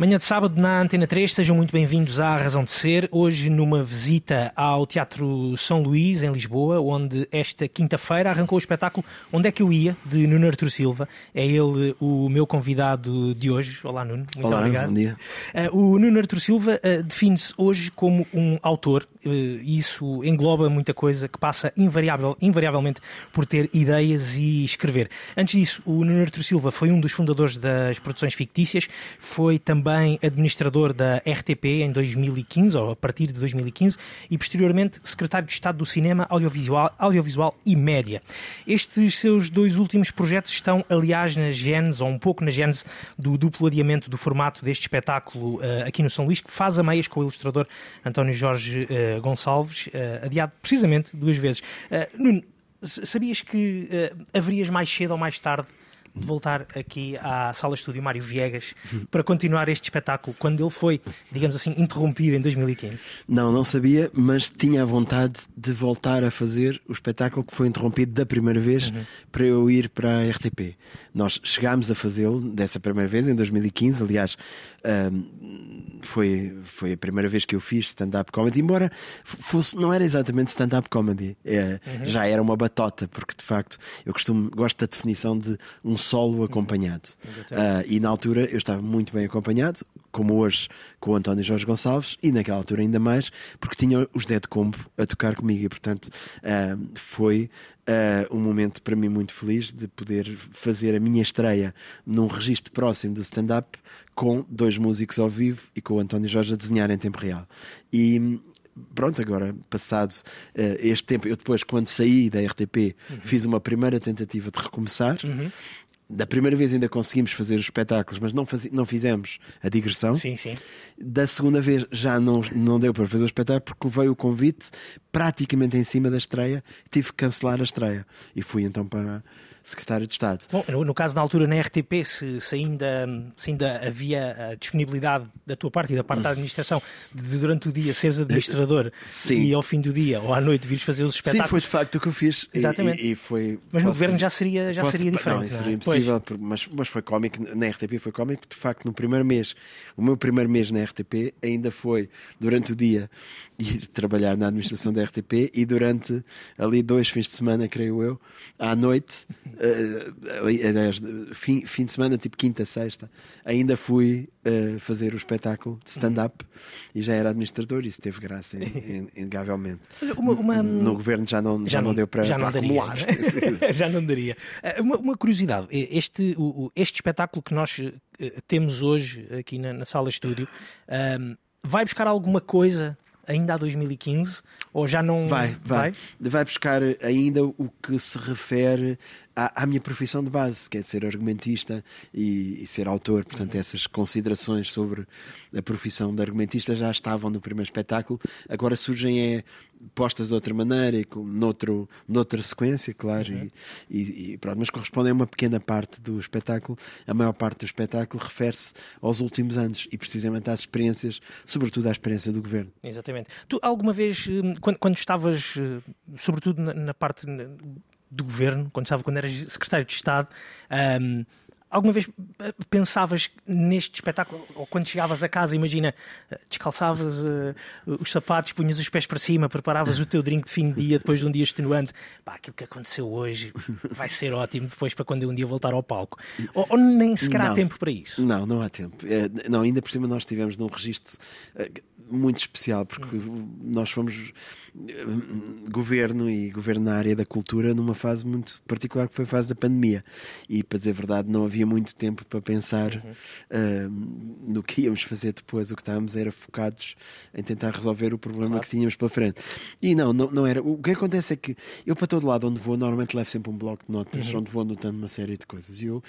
Manhã de sábado na Antena 3, sejam muito bem-vindos à Razão de Ser. Hoje, numa visita ao Teatro São Luís, em Lisboa, onde esta quinta-feira arrancou o espetáculo Onde é que eu ia, de Nuno Artur Silva. É ele o meu convidado de hoje. Olá, Nuno. Muito Olá, obrigado. bom dia. Uh, o Nuno Artur Silva uh, define-se hoje como um autor. Uh, isso engloba muita coisa que passa invariável, invariavelmente por ter ideias e escrever. Antes disso, o Nuno Artur Silva foi um dos fundadores das produções fictícias, foi também administrador da RTP em 2015, ou a partir de 2015, e posteriormente secretário de Estado do Cinema, Audiovisual, Audiovisual e Média. Estes seus dois últimos projetos estão, aliás, na gênese, ou um pouco na gênese, do duplo adiamento do formato deste espetáculo uh, aqui no São Luís, que faz a meias com o ilustrador António Jorge uh, Gonçalves, uh, adiado precisamente duas vezes. Nuno, sabias que haverias mais cedo ou mais tarde de voltar aqui à sala estúdio Mário Viegas para continuar este espetáculo quando ele foi, digamos assim, interrompido em 2015? Não, não sabia, mas tinha a vontade de voltar a fazer o espetáculo que foi interrompido da primeira vez uhum. para eu ir para a RTP. Nós chegámos a fazê-lo dessa primeira vez, em 2015, aliás. Um, foi, foi a primeira vez que eu fiz stand-up comedy, embora fosse, não era exatamente stand-up comedy, é, uhum. já era uma batota, porque de facto eu costumo, gosto da definição de um solo acompanhado. Uh, e na altura eu estava muito bem acompanhado, como hoje com o António Jorge Gonçalves, e naquela altura ainda mais, porque tinha os Dead Combo a tocar comigo, e portanto uh, foi uh, um momento para mim muito feliz de poder fazer a minha estreia num registro próximo do stand-up com dois músicos ao vivo e com o António Jorge a desenhar em tempo real. E pronto, agora passado uh, este tempo, eu depois, quando saí da RTP, uhum. fiz uma primeira tentativa de recomeçar. Uhum da primeira vez ainda conseguimos fazer os espetáculos, mas não, faz, não fizemos a digressão. Sim, sim. Da segunda vez já não, não deu para fazer o espetáculo porque veio o convite praticamente em cima da estreia, tive que cancelar a estreia. E fui então para secretário de Estado. Bom, no, no, caso, na altura, na RTP, se, se, ainda, se ainda havia a disponibilidade da tua parte e da parte da administração de durante o dia seres administrador Sim. e ao fim do dia ou à noite vires fazer os espetáculos. Sim, foi de facto o que eu fiz. Exatamente. E, e foi, mas no governo já seria, já posso, seria diferente. Não, seria é? impossível, mas, mas foi cómico. Na RTP foi cómico, de facto, no primeiro mês, o meu primeiro mês na RTP ainda foi durante o dia ir trabalhar na administração da RTP e durante ali dois fins de semana, creio eu, à noite uh, fim, fim de semana, tipo quinta, sexta, ainda fui uh, fazer o espetáculo de stand-up uhum. e já era administrador, isso teve graça, inegavelmente. Uma, uma... No governo já não, já, já não, deu para, já não para daria, né? já não daria. Uma, uma, curiosidade, este, o, este espetáculo que nós temos hoje aqui na, na sala estúdio um, vai buscar alguma coisa ainda a 2015? Ou já não vai? Vai, vai, vai buscar ainda o que se refere à, à, minha profissão de base, que é ser argumentista e, e ser autor. Portanto, uhum. essas considerações sobre a profissão de argumentista já estavam no primeiro espetáculo, agora surgem é, postas de outra maneira e com, noutro, noutra sequência, claro, uhum. e, e, e, pronto, mas correspondem a uma pequena parte do espetáculo. A maior parte do espetáculo refere-se aos últimos anos e precisamente às experiências, sobretudo à experiência do governo. Exatamente. Tu alguma vez, hum, quando, quando estavas, hum, sobretudo na, na parte do governo, quando estava quando eras secretário de Estado, um, alguma vez eh, pensavas neste espetáculo, ou quando chegavas a casa, imagina, eh, descalçavas uh, os sapatos, punhas os pés para cima, preparavas o teu drink de fim de dia depois de um dia extenuante. Pá, aquilo que aconteceu hoje vai ser ótimo depois para quando eu um dia voltar ao palco. Ou, ou nem sequer não, há tempo para isso? Não, não há tempo. É, não, ainda por cima nós estivemos num registro muito especial, porque hum. nós fomos governo e governo na área da cultura numa fase muito particular que foi a fase da pandemia. E para dizer a verdade, não havia muito tempo para pensar uhum. uh, no que íamos fazer depois. O que estávamos era focados em tentar resolver o problema claro. que tínhamos pela frente. E não, não, não era. O que acontece é que eu, para todo lado onde vou, normalmente levo sempre um bloco de notas uhum. onde vou anotando uma série de coisas. E eu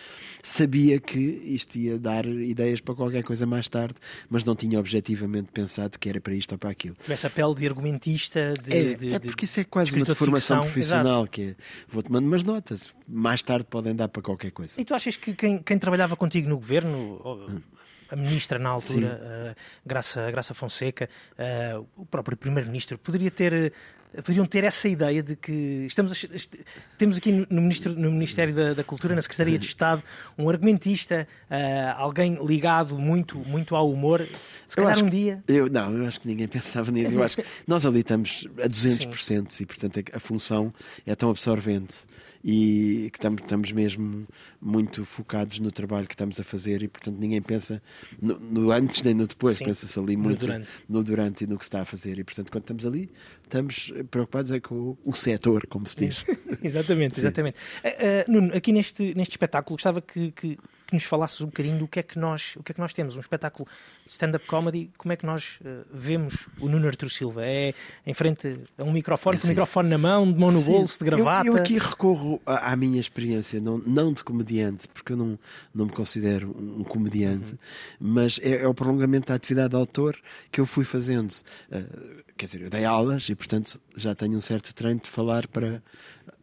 sabia que isto ia dar ideias para qualquer coisa mais tarde, mas não tinha objetivamente pensado que era para isto ou para aquilo. Essa pele de argumentista, de, é, de, é porque isso é quase uma formação profissional, Exato. que é, vou tomando umas notas, mais tarde podem dar para qualquer coisa. E tu achas que quem, quem trabalhava contigo no governo, a ministra na altura, uh, Graça, Graça Fonseca, uh, o próprio primeiro-ministro, poderia ter poderiam ter essa ideia de que estamos a, temos aqui no, Ministro, no Ministério da, da, Cultura, na Secretaria de Estado, um argumentista, uh, alguém ligado muito, muito ao humor. Se calhar um dia. Eu, não, eu acho que ninguém pensava nisso. Eu acho que nós ali estamos a 200% Sim. e, portanto, a função é tão absorvente e que estamos, estamos mesmo muito focados no trabalho que estamos a fazer e portanto ninguém pensa no, no antes nem no depois, pensa-se ali muito no durante. no durante. e no que se está a fazer e portanto quando estamos ali estamos preocupados é com o, setor, como se diz. exatamente, exatamente. Uh, uh, Nuno, aqui neste, neste espetáculo gostava que, que que nos falasses um bocadinho do que é que nós, o que é que nós temos, um espetáculo de stand-up comedy, como é que nós uh, vemos o Nuno Artur Silva? É em frente a um microfone, com o microfone na mão, de mão no Sim. bolso, de gravata? Eu, eu aqui recorro à, à, minha experiência, não, não de comediante, porque eu não, não me considero um comediante, uhum. mas é, é, o prolongamento da atividade de autor que eu fui fazendo. Quer dizer, eu dei aulas e, portanto, já tenho um certo treino de falar para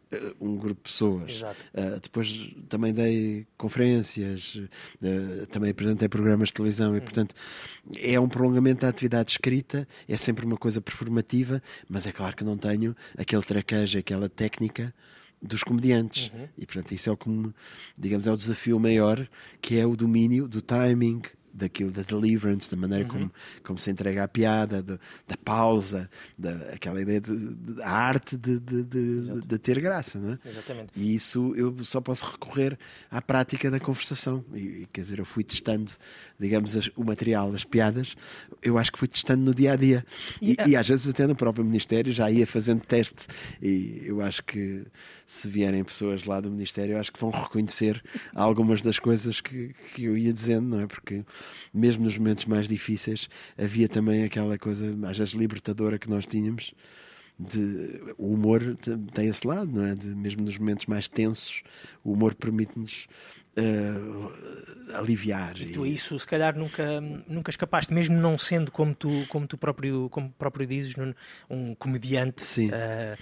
eh, um grupo de pessoas. Uh, depois também dei conferências, uh, também apresentei programas de televisão e, uhum. portanto, é um prolongamento da atividade escrita, é sempre uma coisa performativa, mas é claro que não tenho aquele traquejo, aquela técnica dos comediantes. Uhum. E, portanto, isso é o que, digamos, é o desafio maior, que é o domínio do timing, daquilo da deliverance, da maneira uhum. como, como se entrega a piada, de, da pausa, da, aquela ideia da arte de, de, de, de, ter graça, não é? Exatamente. E isso eu só posso recorrer à prática da conversação. E, quer dizer, eu fui testando, digamos, as, o material, as piadas, eu acho que fui testando no dia a dia. E, e, e às vezes até no próprio Ministério já ia fazendo teste. E eu acho que se vierem pessoas lá do Ministério, acho que vão reconhecer algumas das coisas que, que eu ia dizendo, não é? Porque mesmo nos momentos mais difíceis, havia também aquela coisa, às vezes, libertadora que nós tínhamos. De, o humor tem esse lado, não é? De, mesmo nos momentos mais tensos, o humor permite-nos uh, aliviar. E tu isso, se calhar, nunca, nunca escapaste, mesmo não sendo como tu, como tu próprio, como próprio dizes, um comediante. Sim. Uh,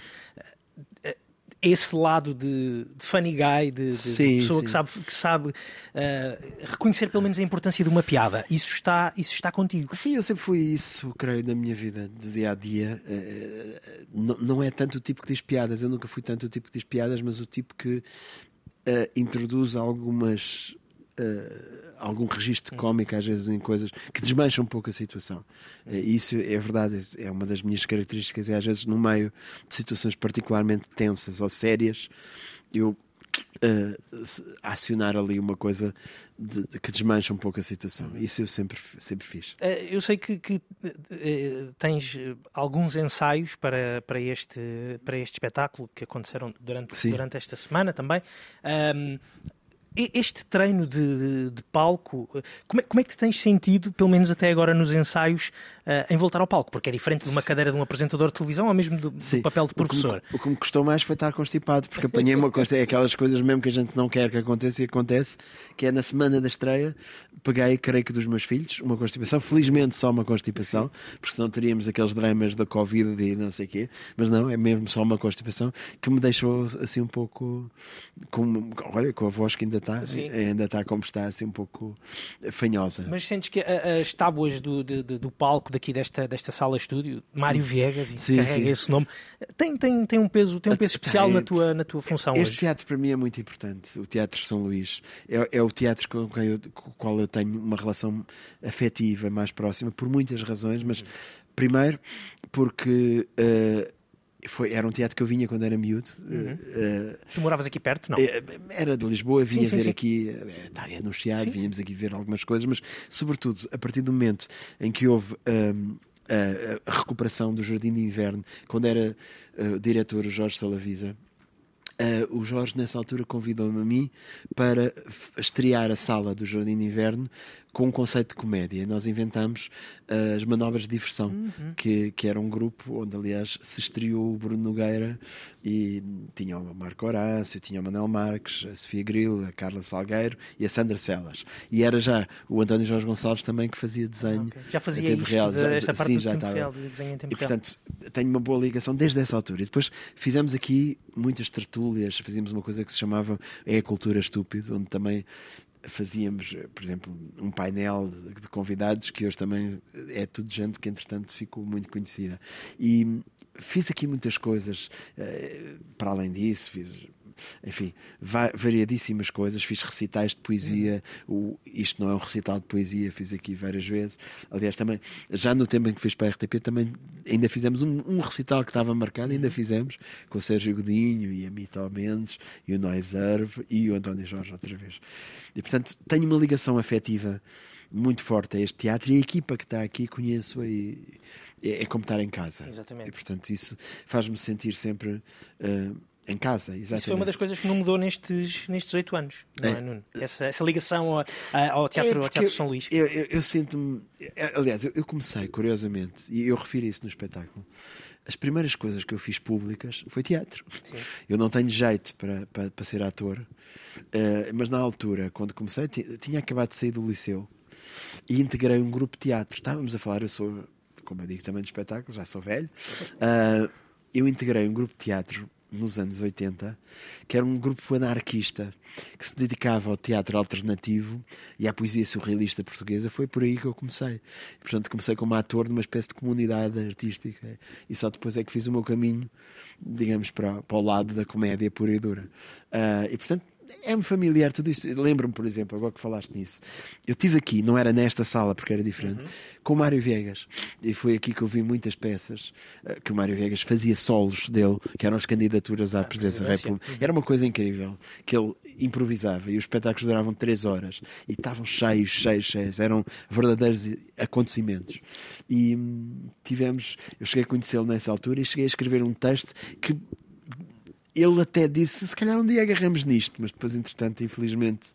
uh, esse lado de, de funny guy, de, de, sim, de pessoa sim. que sabe, que sabe uh, reconhecer pelo menos a importância de uma piada. Isso está, isso está contigo. Sim, eu sempre fui isso, creio, na minha vida, do dia a dia. Uh, não, não é tanto o tipo que diz piadas, eu nunca fui tanto o tipo que diz piadas, mas o tipo que uh, introduz algumas uh, algum registro cómico, às vezes, em coisas que desmancham um pouco a situação. Uh, isso é verdade, é uma das minhas características. É às vezes, no meio de situações particularmente tensas ou sérias, eu uh, acionar ali uma coisa de, de, que desmancha um pouco a situação. Isso eu sempre, sempre fiz. Eu sei que, que tens alguns ensaios para, para, este, para este espetáculo que aconteceram durante, durante esta semana também. Um, este treino de, de, de palco, como é, como é, que te tens sentido, pelo menos até agora nos ensaios, uh, em voltar ao palco? Porque é diferente de uma cadeira de um apresentador de televisão ou mesmo do, do papel de professor. O que, me, o que, me custou mais foi estar constipado, porque apanhei uma coisa, é aquelas coisas mesmo que a gente não quer que aconteça e acontece, que é na semana da estreia, peguei, creio que dos meus filhos, uma constipação, felizmente só uma constipação, porque senão teríamos aqueles dramas da Covid e não sei o quê, mas não, é mesmo só uma constipação que me deixou assim um pouco com, olha, com a voz que ainda está, ainda está como está, assim um pouco fanhosa. Mas sentes que as tábuas do, do, do palco daqui desta, desta sala estúdio, Mário Viegas, e sim, carrega sim. esse nome, tem, tem, tem um peso, tem um peso especial na tua, na tua função este hoje. teatro para mim é muito importante, o Teatro São Luís. É, é o teatro com, eu, com o qual eu tenho uma relação afetiva mais próxima, por muitas razões, mas primeiro porque uh, foi, era um teatro que eu vinha quando era miúdo. Uhum. Uh, tu moravas aqui perto, não? Era de Lisboa, vinha sim, sim, ver sim. aqui, está anunciado, vínhamos aqui ver algumas coisas, mas sobretudo a partir do momento em que houve. Um, a, a, recuperação do Jardim de Inverno, quando era uh, diretor Jorge Salavisa, Uh, o Jorge, nessa altura, convidou-me a mim para estrear a sala do Jardim de Inverno com um conceito de comédia. Nós inventamos uh, as manobras de diversão, uhum. que, que era um grupo onde, aliás, se estreou o Bruno Nogueira e tinha o Marco Horácio, tinha o Manuel Marques, a Sofia Gril, a Carla Salgueiro e a Sandra Celas. E era já o António Jorge Gonçalves também que fazia desenho. Okay. Já fazia isto real. De, esta parte Sim, já estava. Real, em tempo e, portanto, tenho uma boa ligação desde essa altura. E depois fizemos aqui muitas tertúlias, fazíamos uma coisa que se chamava É a Cultura Estúpido, onde também fazíamos, eh, por exemplo, um painel de, convidados que hoje também é tudo gente que, entretanto, ficou muito conhecida. E fiz aqui muitas coisas, eh, para além disso, fiz enfim, va- variadíssimas coisas. Fiz recitais de poesia. O, isto não é um recital de poesia, fiz aqui várias vezes. Aliás, também, já no tempo em que fiz para a RTP, também ainda fizemos um, um recital que estava marcado, ainda fizemos, com o Sérgio Godinho e a Mito Mendes e o Noiserve e o António Jorge outra vez. E portanto, tenho uma ligação afetiva muito forte a este teatro e a equipa que está aqui conheço e é, é como estar em casa. Exatamente. E portanto, isso faz-me sentir sempre eh, em casa. Exatamente. Isso foi uma das coisas que não mudou nestes, nestes oito anos, não é, É. Nuno? Essa, essa ligação ao, ao teatro, É, ao teatro São Luís. Eu, eu- eu sinto-me. é, Aliás, eu, eu comecei, curiosamente, e eu refiro isso no espetáculo. As primeiras coisas que eu fiz públicas foi teatro. Sim. Eu não tenho jeito para, para, para ser ator, eh, mas na altura, quando comecei, ti- tinha acabado de sair do liceu e integrei um grupo de teatro. Estávamos a falar, eu sou, como eu digo, também de espetáculos, já sou velho. Ah, eu integrei um grupo de teatro nos anos 80, que era um grupo anarquista que se dedicava ao teatro alternativo e à poesia surrealista portuguesa. Foi por aí que eu comecei. Portanto, comecei como ator numa espécie de comunidade artística e só depois é que fiz o meu caminho, digamos, para, para o lado da comédia pura e dura. Ah, e portanto, é-me familiar tudo isso. Lembro-me, por exemplo, agora que falaste nisso, eu estive aqui, não era nesta sala porque era diferente, com o Mário Viegas. E foi aqui que eu vi muitas peças eh, que o Mário Viegas fazia solos dele, que eram as candidaturas à presidência da. República. Era uma coisa incrível, que ele improvisava e os espetáculos duravam três horas e estavam cheios, cheios, cheios. Eram verdadeiros acontecimentos. E hum, tivemos, eu cheguei a conhecê-lo nessa altura e cheguei a escrever um texto que ele até disse: se calhar um dia agarramos nisto, mas depois, entretanto, infelizmente,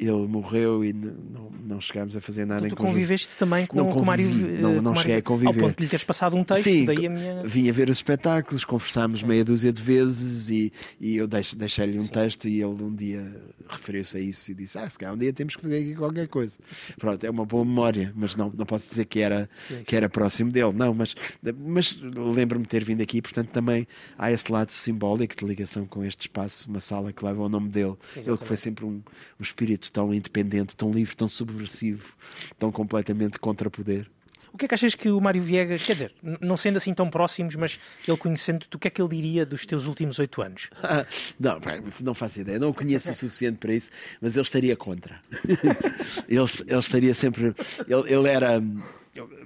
ele morreu e não, não chegámos a fazer nada Então, em tu conjunto. conviveste também com, Não com o Mário. convivi, não- não Mário- cheguei a conviver. Ao ponto de lhe teres passado um texto, Sim, daí a minha. vim a ver os espetáculos, conversámos meia dúzia de vezes e, e eu deixei-lhe um texto e ele um dia referiu-se a isso e disse: Ah, se calhar um dia temos que fazer aqui qualquer coisa. Pronto, é uma boa memória, mas não, não posso dizer que era, que era próximo dele, não, mas, mas lembro-me de ter vindo aqui, portanto também há esse lado simbólico de ligação com este espaço, uma sala que leva o nome dele. Ele que foi sempre um, um espírito tão independente, tão livre, tão subversivo, tão completamente contra poder. O que é que achas que o Mário Viegas, quer dizer, não sendo assim tão próximos, mas ele conhecendo-te, o que é que ele diria dos teus últimos oito anos? Ah, não, não faço ideia, não o conheço o suficiente para isso, mas ele estaria contra. ele, ele estaria sempre. Ele, ele era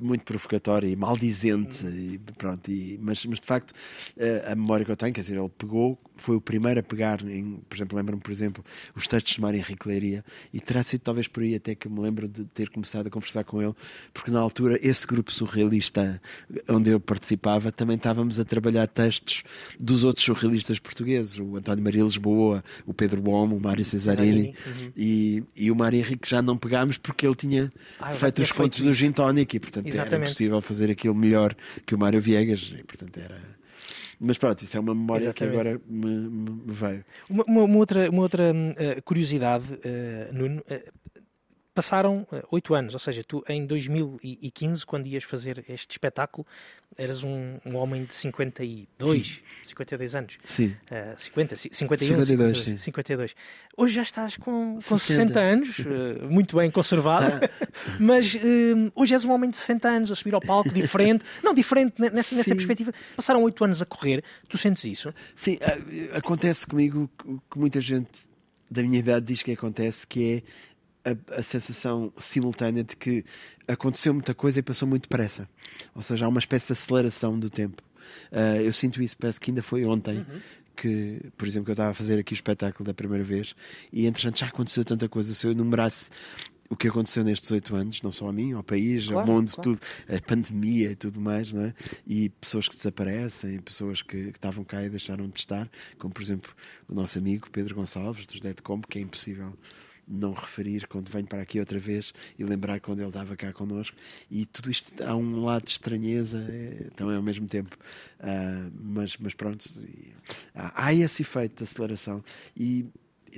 muito provocatório e maldizente, e pronto, e- mas, mas de facto eh, a memória que eu tenho, quer dizer, ele pegou, foi o primeiro a pegar, em, por exemplo, lembro-me, por exemplo, os textos de Mário Henrique Leiria, e terá sido talvez por aí até que me lembro de ter começado a conversar com ele, porque na altura esse grupo surrealista onde eu participava também estávamos a trabalhar textos dos outros surrealistas portugueses, o António Maria Lisboa, o Pedro Bomo, o Mário Cesarini, Cesarini, e, e o Mário Henrique já não pegámos porque ele tinha Ah, feito os contos do. Gin e portanto era Exatamente. impossível fazer aquilo melhor que o Mário Viegas e portanto era mas pronto, isso é uma memória que Exatamente. agora me, me- veio. Uma, uma- uma outra, uma outra hum, eh, curiosidade, eh, Nuno. eh, passaram eh, oito anos, ou seja, tu em 2015, quando ias fazer este espetáculo, eras um, um homem de 52, 52 anos. Sim. Eh, 50, ci- 51, 52, 52, sim. 52. Hoje já estás com, com 60. 60 anos, eh, muito bem conservado, mas eh, hoje és um homem de 60 anos a subir ao palco, diferente. Não, diferente ne- nessa, nessa Sim. perspectiva. Passaram oito anos a correr, tu sentes isso? Sim, acontece comigo o que muita gente da minha idade diz que acontece, que é a, a sensação simultânea de que aconteceu muita coisa e passou muito depressa. Ou seja, há uma espécie de aceleração do tempo. Ah, eu sinto isso, parece que ainda foi ontem. Que, por exemplo, que eu estava a fazer aqui o espetáculo da primeira vez e entretanto já aconteceu tanta coisa. Se eu enumerasse o que aconteceu nestes oito anos, não só a mim, ao país, Claro, ao mundo, claro. tudo, a pandemia e tudo mais, não é? E pessoas que desaparecem, pessoas que, que estavam cá e deixaram de estar, como por exemplo o nosso amigo Pedro Gonçalves, dos Dead Combo, que é impossível não referir quando venho para aqui outra vez e lembrar quando ele estava cá connosco. E tudo isto há um lado de estranheza é, também ao mesmo tempo. Ah, mas, mas pronto, há, há esse efeito de aceleração. E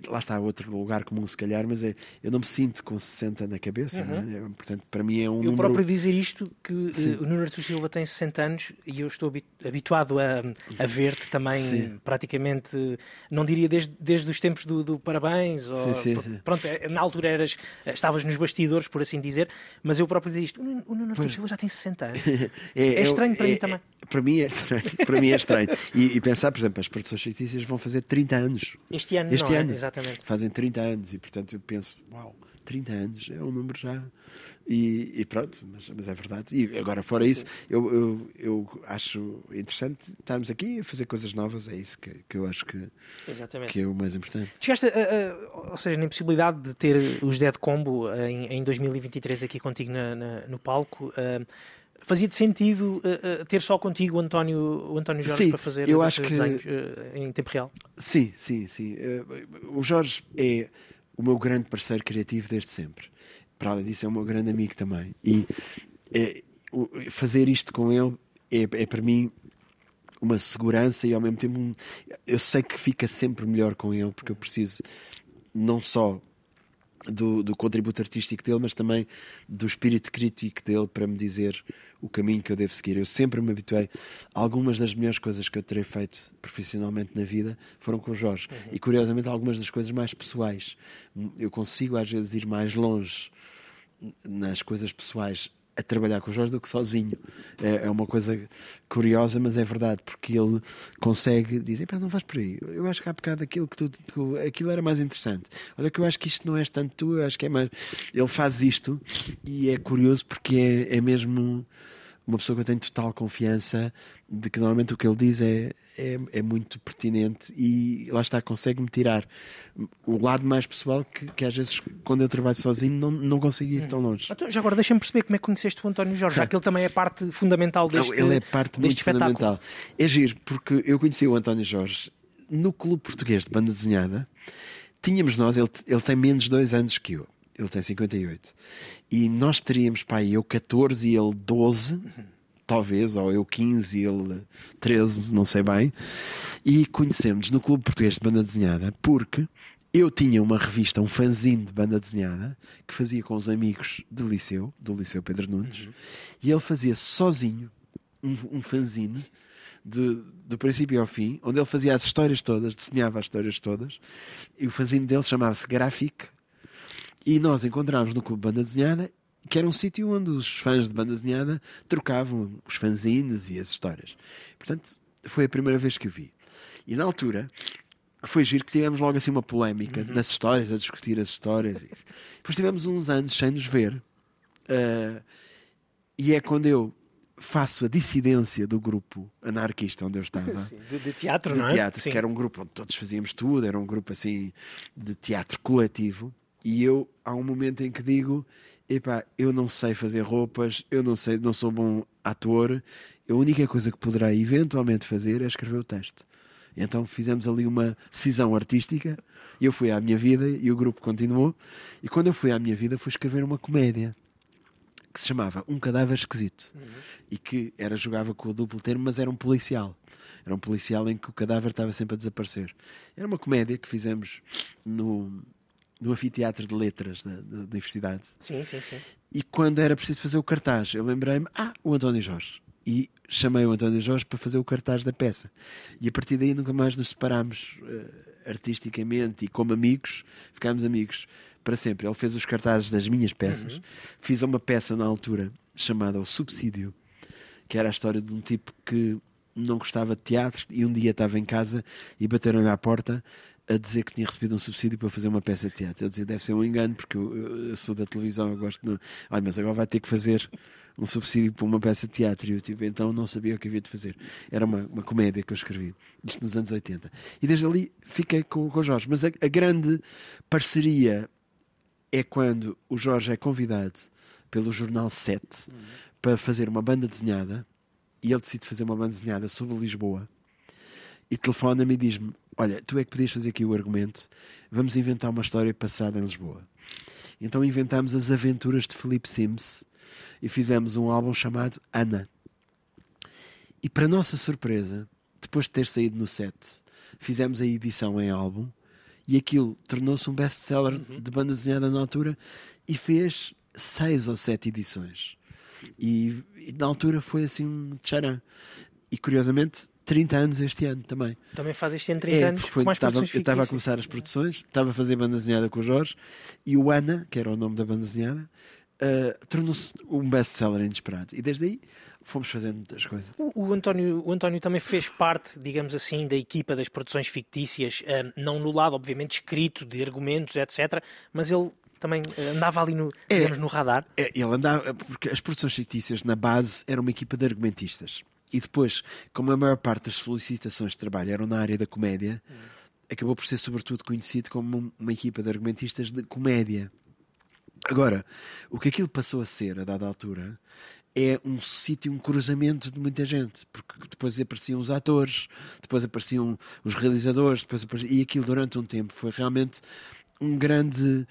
lá está outro lugar comum, se calhar, mas é, eu não me sinto com 60 na cabeça. Uhum. Né? É, portanto, para mim é um Eu número. próprio dizer isto, que Sim. eh, o Nuno Artur Silva tem 60 anos e eu estou habi- habituado a, a ver-te também Sim. praticamente, não diria desde, desde os tempos do, do parabéns, ou, Sim, sim, pr- sim. pronto, eh, na altura eras, eh, estavas nos bastidores, por assim dizer, mas eu próprio dizer isto, o Nuno, Artur Silva já tem 60 anos. É estranho para mim também. para mim é estranho. para mim é estranho. E, e pensar, por exemplo, as produções fictícias vão fazer 30 anos. Este ano Este não ano. Exatamente. Fazem 30 anos e, portanto, eu penso, uau, 30 anos é um número já. E, e pronto, mas, mas é verdade. E agora, fora isso, eu, eu, eu acho interessante estarmos aqui a fazer coisas novas. É isso que, que eu acho que, Exatamente. que é o mais importante. Chegaste, a, a- ou seja, na impossibilidade de ter os Dead Combo em, em 2023 aqui contigo na- na- no palco, eh, fazia-te sentido eh, eh, ter só contigo o António, o António Jorge Sim, para fazer eu acho que- desenhos eh, em tempo real? Sim, sim, sim. O Jorge é o meu grande parceiro criativo desde sempre. Para além disso, é o meu grande amigo também. E o- fazer isto com ele é, é para mim uma segurança e ao mesmo tempo eu sei que fica sempre melhor com ele porque eu preciso não só do, do contributo artístico dele, mas também do espírito crítico dele para me dizer o caminho que eu devo seguir. Eu sempre me habituei. Algumas das melhores coisas que eu terei feito profissionalmente na vida foram com o Jorge. E curiosamente, algumas das coisas mais pessoais. Eu consigo às vezes ir mais longe nas coisas pessoais a trabalhar com o Jorge do que sozinho. É, é uma coisa curiosa, mas é verdade, porque ele consegue dizer, não vais por aí. Eu acho que há bocado aquilo que tu, tu- aquilo era mais interessante. Olha que eu acho que isto não és tanto tu, eu acho que é mais. Ele faz isto e é curioso porque é, é mesmo uma pessoa que eu tenho total confiança de que normalmente o que ele diz é, é, é muito pertinente e lá está, consegue-me tirar o lado mais pessoal que, que às vezes quando eu trabalho sozinho não, não consigo ir tão longe. Então, já agora deixa-me perceber como é que conheceste o António Jorge, já que ele também é parte fundamental deste, Não, ele é parte muito espetáculo. fundamental. É giro, porque eu conheci o António Jorge no Clube Português de Banda Desenhada. Tínhamos nós, ele, ele tem menos dois anos que eu, ele tem 58. E nós teríamos, pá, eu 14 e ele 12, talvez, ou eu 15 e ele 13, não sei bem. E conhecemos no Clube Português de Banda Desenhada porque eu tinha uma revista, um fanzine de banda desenhada que fazia com os amigos de liceu, do Liceu Pedro Nunes, e ele fazia sozinho um, um fanzine de, do princípio ao fim, onde ele fazia as histórias todas, desenhava as histórias todas, e o fanzine dele chamava-se Graphic, e nós encontramos no Clube Banda Desenhada, que era um sítio onde os fãs de banda desenhada trocavam os fanzines e as histórias. Portanto, foi a primeira vez que o vi. E na altura, foi giro que tivemos logo assim uma polémica nas histórias, a discutir as histórias. E Depois tivemos uns anos sem nos ver. Ah, e é quando eu faço a dissidência do grupo anarquista onde eu estava Sim, de, de teatro, de não é? teatro, Sim. que era um grupo onde todos fazíamos tudo, era um grupo assim de teatro coletivo. E eu, há um momento em que digo: epá, eu não sei fazer roupas, eu não sei, não sou bom ator, a única coisa que poderá eventualmente fazer é escrever o texto. Então fizemos ali uma cisão artística. Eu fui à minha vida e o grupo continuou. E quando eu fui à minha vida, fui escrever uma comédia que se chamava Um Cadáver Esquisito e que era jogava com o duplo termo, mas era um policial. Era um policial em que o cadáver estava sempre a desaparecer. Era uma comédia que fizemos no, no anfiteatro de letras da, da- da universidade. Sim, sim, sim. E quando era preciso fazer o cartaz, eu lembrei-me, ah, o António Jorge. E chamei o António Jorge para fazer o cartaz da peça. E a partir daí nunca mais nos separámos eh, artisticamente e como amigos, ficámos amigos para sempre. Ele fez os cartazes das minhas peças. Fiz uma peça na altura chamada O Subsídio, que era a história de um tipo que não gostava de teatro e um dia estava em casa e bateram-lhe à porta a dizer que tinha recebido um subsídio para fazer uma peça de teatro. Ele dizia, deve ser um engano, porque eu, eu- eu sou da televisão, eu gosto de... Olha, mas agora vai ter que fazer um subsídio para uma peça de teatro. E eu, tipo, então não sabia o que havia de fazer. Era uma, uma comédia que eu escrevi, isto nos anos 80. E desde ali fiquei com, com o Jorge. Mas a, a grande parceria é quando o Jorge é convidado pelo Jornal 7 para fazer uma banda desenhada e ele decide fazer uma banda desenhada sobre Lisboa e telefona-me e diz-me: Olha, tu é que podias fazer aqui o argumento, vamos inventar uma história passada em Lisboa. Então inventámos as aventuras de Felipe Sims e fizemos um álbum chamado Ana. E para nossa surpresa, depois de ter saído no set, fizemos a edição em álbum E aquilo tornou-se um best-seller de banda desenhada na altura e fez seis ou sete edições. E, e na altura foi assim um tcharam. E curiosamente, 30 anos este ano também. Também faz este ano 30 É, anos foi, produções eu estava a começar as produções, estava a fazer banda desenhada com o Jorge e o Ana, que era o nome da banda desenhada, eh, tornou-se um best-seller inesperado. E desde aí fomos fazendo muitas coisas. O, o António, o António também fez parte, digamos assim, da equipa das produções fictícias, eh, não no lado, obviamente, escrito, de argumentos, etc., mas ele também eh, andava ali no, É. digamos, no radar. É, ele andava, porque as produções fictícias na base eram uma equipa de argumentistas. E depois, como a maior parte das solicitações de trabalho eram na área da comédia, acabou por ser sobretudo conhecido como um- uma equipa de argumentistas de comédia. Agora, o que aquilo passou a ser a dada altura é um sítio, um cruzamento de muita gente, porque depois apareciam os atores, depois apareciam os realizadores, depois apareciam... e aquilo durante um tempo foi realmente um grande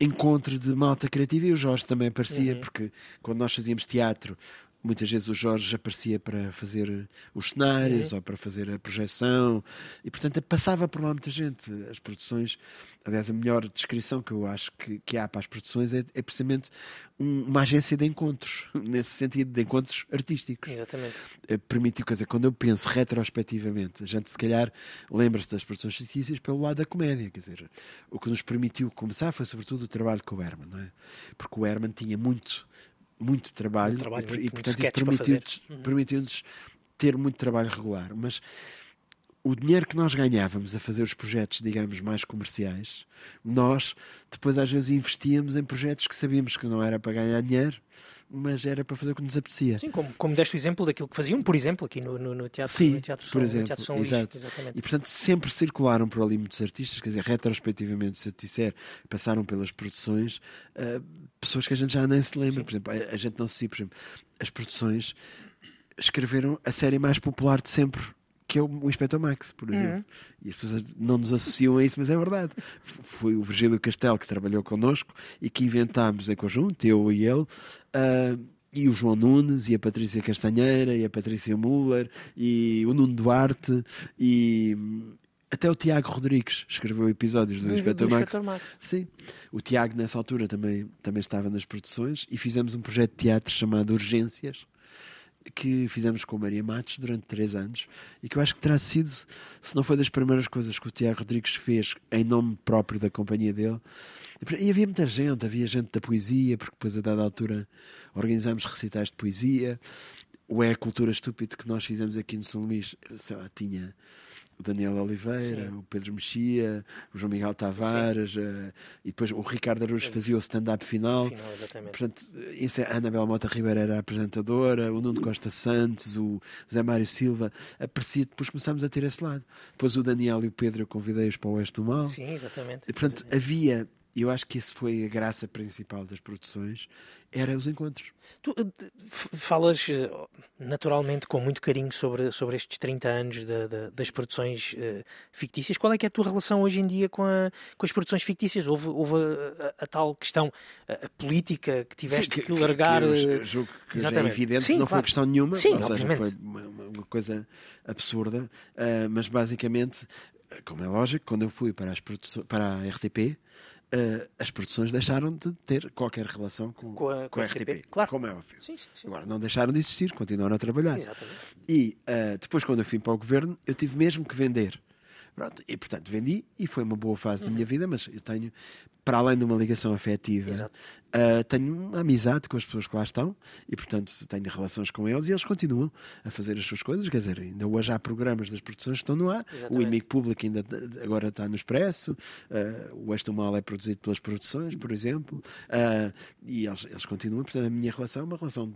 encontro de malta criativa e o Jorge também aparecia, porque quando nós fazíamos teatro, muitas vezes o Jorge aparecia para fazer os cenários ou para fazer a projeção e portanto passava por lá muita gente. As produções, aliás, a melhor descrição que eu acho que, que há para as produções é, é precisamente um- uma agência de encontros, nesse sentido, de encontros artísticos Exatamente. eh, permitiu, quer dizer, quando eu penso retrospectivamente, a gente se calhar lembra-se das produções fictícias pelo lado da comédia, quer dizer, o que nos permitiu começar foi sobretudo o trabalho com o Herman, não é? Porque o Herman tinha muito, muito trabalho, Muito trabalho, e, muito- e, portanto isso permitiu-nos fazer. Uhum. ter muito trabalho regular, mas o dinheiro que nós ganhávamos a fazer os projetos, digamos, mais comerciais, nós depois às vezes investíamos em projetos que sabíamos que não era para ganhar dinheiro, mas era para fazer o que nos apetecia. Sim, como, como deste o exemplo daquilo que faziam, por exemplo, aqui no, no, no teatro, Sim, no teatro por São, no exemplo, teatro São Luís. exato. Exatamente. E portanto sempre circularam por ali muitos artistas, quer dizer, retrospectivamente, se eu te disser, passaram pelas produções, ah, pessoas que a gente já nem se lembra, por exemplo, a, a gente não se por exemplo, as produções escreveram a série mais popular de sempre. Que é o, Inspector Max, por exemplo. E as pessoas não nos associam a isso, mas é verdade. Foi o Virgílio Castelo que trabalhou connosco e que inventámos em conjunto, eu e ele, ah, e o João Nunes, e a Patrícia Castanheira, e a Patrícia Muller, e o Nuno Duarte, e hum, até o Tiago Rodrigues escreveu episódios do, Do- Inspector Max. Max. Sim. O Tiago, nessa altura, também, também estava nas produções e fizemos um projeto de teatro chamado Urgências que fizemos com Maria Matos durante três anos e que eu acho que terá sido, se não foi das primeiras coisas que o Tiago Rodrigues fez em nome próprio da companhia dele. E havia muita gente, havia gente da poesia, porque depois a dada altura organizámos recitais de poesia. O É Cultura Estúpido que nós fizemos aqui no São Luís, sei lá, tinha o Daniel Oliveira, o Pedro Mexia, o João Miguel Tavares, eh, e depois o Ricardo Araújo fazia o stand-up final. Final, exatamente. Portanto, isso é, a Anabela Mota Ribeiro era a apresentadora, o Nuno Costa Santos, o José Mário Silva, aparecia, depois começámos a ter esse lado. Depois o Daniel e o Pedro eu convidei-os para o Oeste do Mal. Sim, exatamente. E, portanto, havia, e eu acho que isso foi a graça principal das produções, era os encontros. Tu eh, falas eh, naturalmente com muito carinho sobre, sobre estes 30 anos da- da- das produções eh, fictícias. Qual é que é a tua relação hoje em dia com, a- com as produções fictícias? Houve, houve a, a- a tal questão a, política que tiveste Sim, que, largar. eu eh, julgo que é evidente Sim, que não claro. foi questão nenhuma, Sim, ou seja, foi uma, uma- coisa absurda, ah, mas basicamente, como é lógico, quando eu fui para, as para a RTP, ah, as produções deixaram de ter qualquer relação com, Com a- com a RTP, claro. como é óbvio. Sim, sim, sim. Agora, não deixaram de existir, continuaram a trabalhar. Exatamente. E ah, depois, quando eu fui para o governo, eu tive mesmo que vender. Pronto, e portanto vendi e foi uma boa fase da minha vida, mas eu tenho, para além de uma ligação afetiva, Uhum. Ah, tenho uma amizade com as pessoas que lá estão e portanto tenho relações com eles e eles continuam a fazer as suas coisas. Quer dizer, ainda hoje há programas das produções que estão no ar. O Exatamente. Inimigo Público ainda agora está no Expresso, ah, o Este Mal é produzido pelas produções, por exemplo, ah, e eles, eles continuam. Portanto, a minha relação é uma relação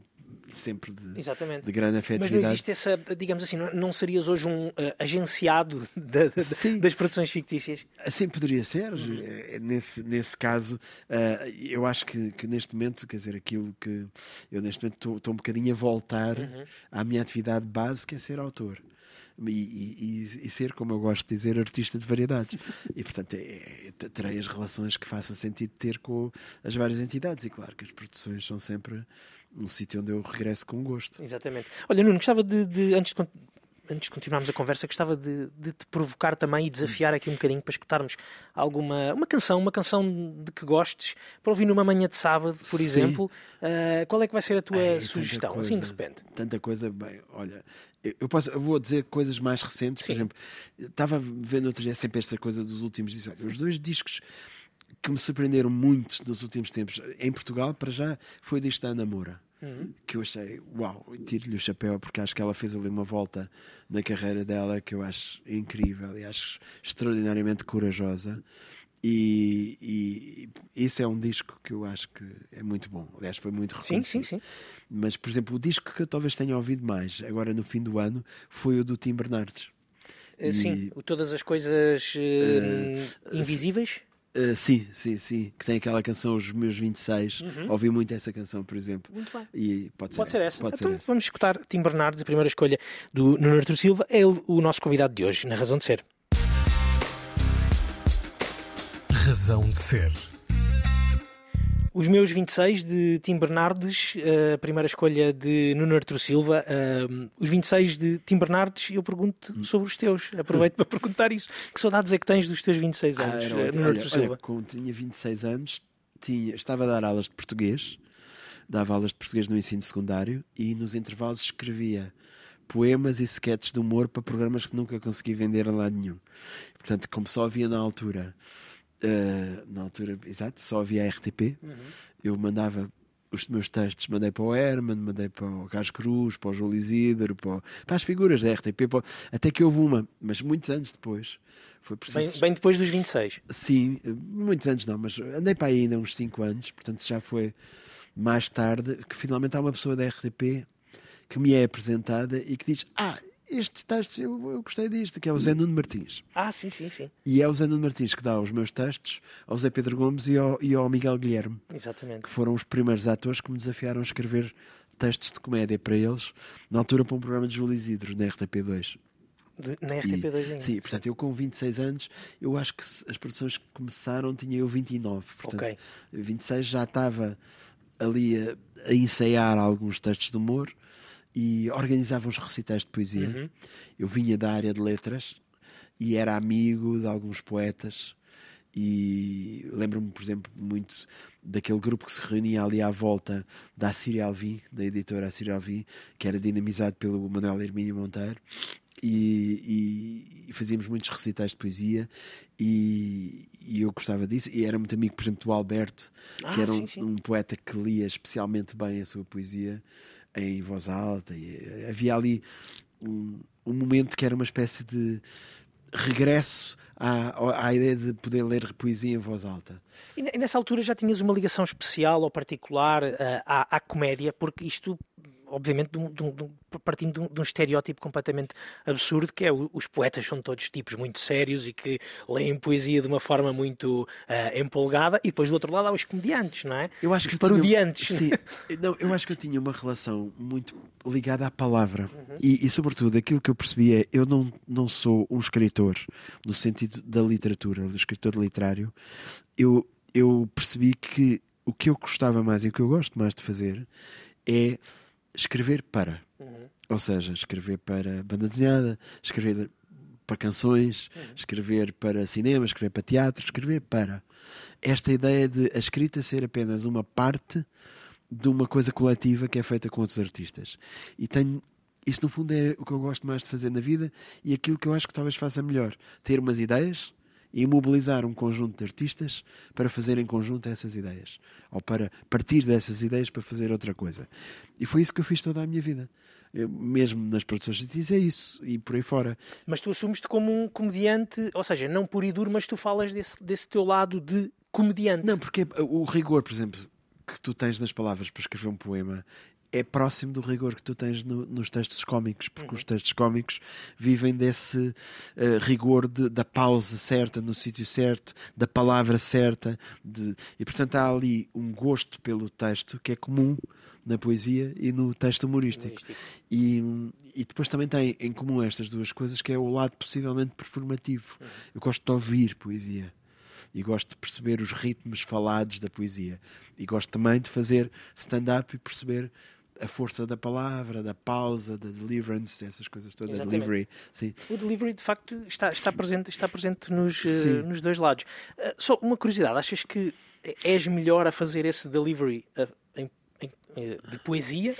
sempre de, Exatamente. de grande Mas não afetividade. existe essa, digamos assim, não, não serias hoje um eh, agenciado da- da- Sim. das produções fictícias? Assim poderia ser. Uhum. Eh, Nesse, nesse caso, eh, eu acho que, que neste momento, quer dizer, aquilo que eu neste momento estou- um bocadinho a voltar Uhum. à minha atividade base, que é ser autor. E, e- e- e ser, como eu gosto de dizer, artista de variedades. E, portanto, é- é- terei as relações que façam sentido ter com as várias entidades. E, claro, que as produções são sempre um sítio onde eu regresso com gosto. Exatamente. Olha, Nuno, gostava de, de, antes de antes de continuarmos a conversa, gostava de, de, te provocar também e desafiar aqui um bocadinho para escutarmos alguma uma canção, uma canção de que gostes, para ouvir numa manhã de sábado, por Sim. exemplo. Uh, qual é que vai ser a tua tanta sugestão, coisa, assim de repente? Tanta coisa, bem, olha, eu, eu posso, eu vou dizer coisas mais recentes, Sim. por exemplo, estava vendo outro dia sempre esta coisa dos últimos discos. Olha, os dois discos que me surpreenderam muito nos últimos tempos, em Portugal, para já, foi o disco da Ana Moura. Uhum. Que eu achei, uau, tiro-lhe o chapéu, porque acho que ela fez ali uma volta na carreira dela que eu acho incrível e acho extraordinariamente corajosa. E, e isso é um disco que eu acho que é muito bom. Aliás, foi muito Sim, reconhecido. sim, sim. Mas, por exemplo, o disco que eu talvez tenha ouvido mais agora no fim do ano foi o do Tim Bernardes. Uh, Sim, o todas as coisas uh, invisíveis. Uh, sim, sim, sim. Que tem aquela canção Os Meus 26. Ouvi muito essa canção, por exemplo. Muito bem. E pode ser, Pode ser essa. Pode então ser essa. vamos escutar Tim Bernardes, a primeira escolha do Nuno Artur Silva. É ele o nosso convidado de hoje, na Razão de Ser. Razão de ser. Os meus 26 de Tim Bernardes, a primeira escolha de Nuno Artur Silva. Uh, os 26 de Tim Bernardes, eu pergunto Hum. sobre os teus. Aproveito para perguntar isso. Que saudades é que tens dos teus 26 Ah, anos, ótimo. Nuno olha, Artur olha, Silva? quando tinha 26 anos, tinha, estava a dar aulas de português, dava aulas de português no ensino secundário e nos intervalos escrevia poemas e sketches de humor para programas que nunca consegui vender a lado nenhum. Portanto, como só havia na altura, uh, na altura, exato, só havia a RTP, eu mandava os meus textos, mandei para o Herman, mandei para o Carlos Cruz, para o João Isidro, para, o- para as figuras da RTP, para até que houve uma, mas muitos anos depois, foi preciso Bem, bem depois dos 26. Sim, muitos anos não, mas andei para aí ainda uns 5 anos, portanto já foi mais tarde que finalmente há uma pessoa da RTP que me é apresentada e que diz: Ah, estes textos eu, eu gostei disto, que é o Zé Nuno Martins. Ah, sim, sim, sim. E é o Zé Nuno Martins que dá os meus textos ao Zé Pedro Gomes e ao, e ao Miguel Guilherme, Exatamente. que foram os primeiros atores que me desafiaram a escrever textos de comédia para eles, na altura para um programa de Júlio Isidro, na RTP2. Do- Na E- RTP2 ainda. Sim, portanto, eu com 26 anos, eu acho que as produções que começaram tinha eu 29. Portanto, Ok. 26 já estava ali a, a ensaiar alguns textos de humor e organizava uns recitais de poesia. Uhum. Eu vinha da área de letras e era amigo de alguns poetas. E lembro-me, por exemplo, muito daquele grupo que se reunia ali à volta da Assíria Alvim, da editora Assíria Alvim, que era dinamizado pelo Manuel Hermínio Monteiro. E, e- e fazíamos muitos recitais de poesia e, e eu gostava disso. E era muito amigo, por exemplo, do Alberto, Ah, que era um, sim, sim. um poeta que lia especialmente bem a sua poesia em voz alta. E eh, havia ali um, um momento que era uma espécie de regresso à, à ideia de poder ler poesia em voz alta. E ne- nessa altura já tinhas uma ligação especial ou particular eh, à, à comédia, porque isto, obviamente, de um- de um- partindo de um, de um estereótipo completamente absurdo, que é o- os poetas são todos tipos muito sérios e que leem poesia de uma forma muito eh, empolgada, e depois do outro lado há os comediantes, não é? Eu acho os que eu parodiantes. Tinha, sim, não, eu acho que eu tinha uma relação muito ligada à palavra. Uhum. E, e, sobretudo, aquilo que eu percebi é: eu não, não sou um escritor no sentido da literatura, do escritor literário. Eu, eu percebi que o que eu gostava mais e o que eu gosto mais de fazer é escrever para. Uhum. Ou seja, escrever para banda desenhada, escrever para canções, escrever para cinema, escrever para teatro, escrever para. Esta ideia de a escrita ser apenas uma parte de uma coisa coletiva que é feita com outros artistas. E tenho. Isso, no fundo, é o que eu gosto mais de fazer na vida e aquilo que eu acho que talvez faça melhor. Ter umas ideias e mobilizar um conjunto de artistas para fazer em conjunto essas ideias. Ou para partir dessas ideias para fazer outra coisa. E foi isso que eu fiz toda a minha vida. Eu, mesmo nas produções de é isso. E por aí fora. Mas tu assumes-te como um comediante, ou seja, não puro e duro, mas tu falas desse, desse teu lado de comediante. Não, porque o rigor, por exemplo, que tu tens nas palavras para escrever um poema é próximo do rigor que tu tens no- nos textos cómicos, porque os textos cómicos vivem desse eh, rigor de- da pausa certa, no sítio certo, da palavra certa, de- e portanto há ali um gosto pelo texto que é comum na poesia e no texto humorístico. Humorístico. E, e depois também tem em comum estas duas coisas, que é o lado possivelmente performativo. Eu gosto de ouvir poesia e gosto de perceber os ritmos falados da poesia e gosto também de fazer stand-up e perceber a força da palavra, da pausa, da deliverance, essas coisas todas, Exatamente. delivery. Sim. O delivery, de facto, está, está presente, está presente nos, Sim. nos dois lados. Eh, só uma curiosidade, achas que és melhor a fazer esse delivery eh, em- em- de poesia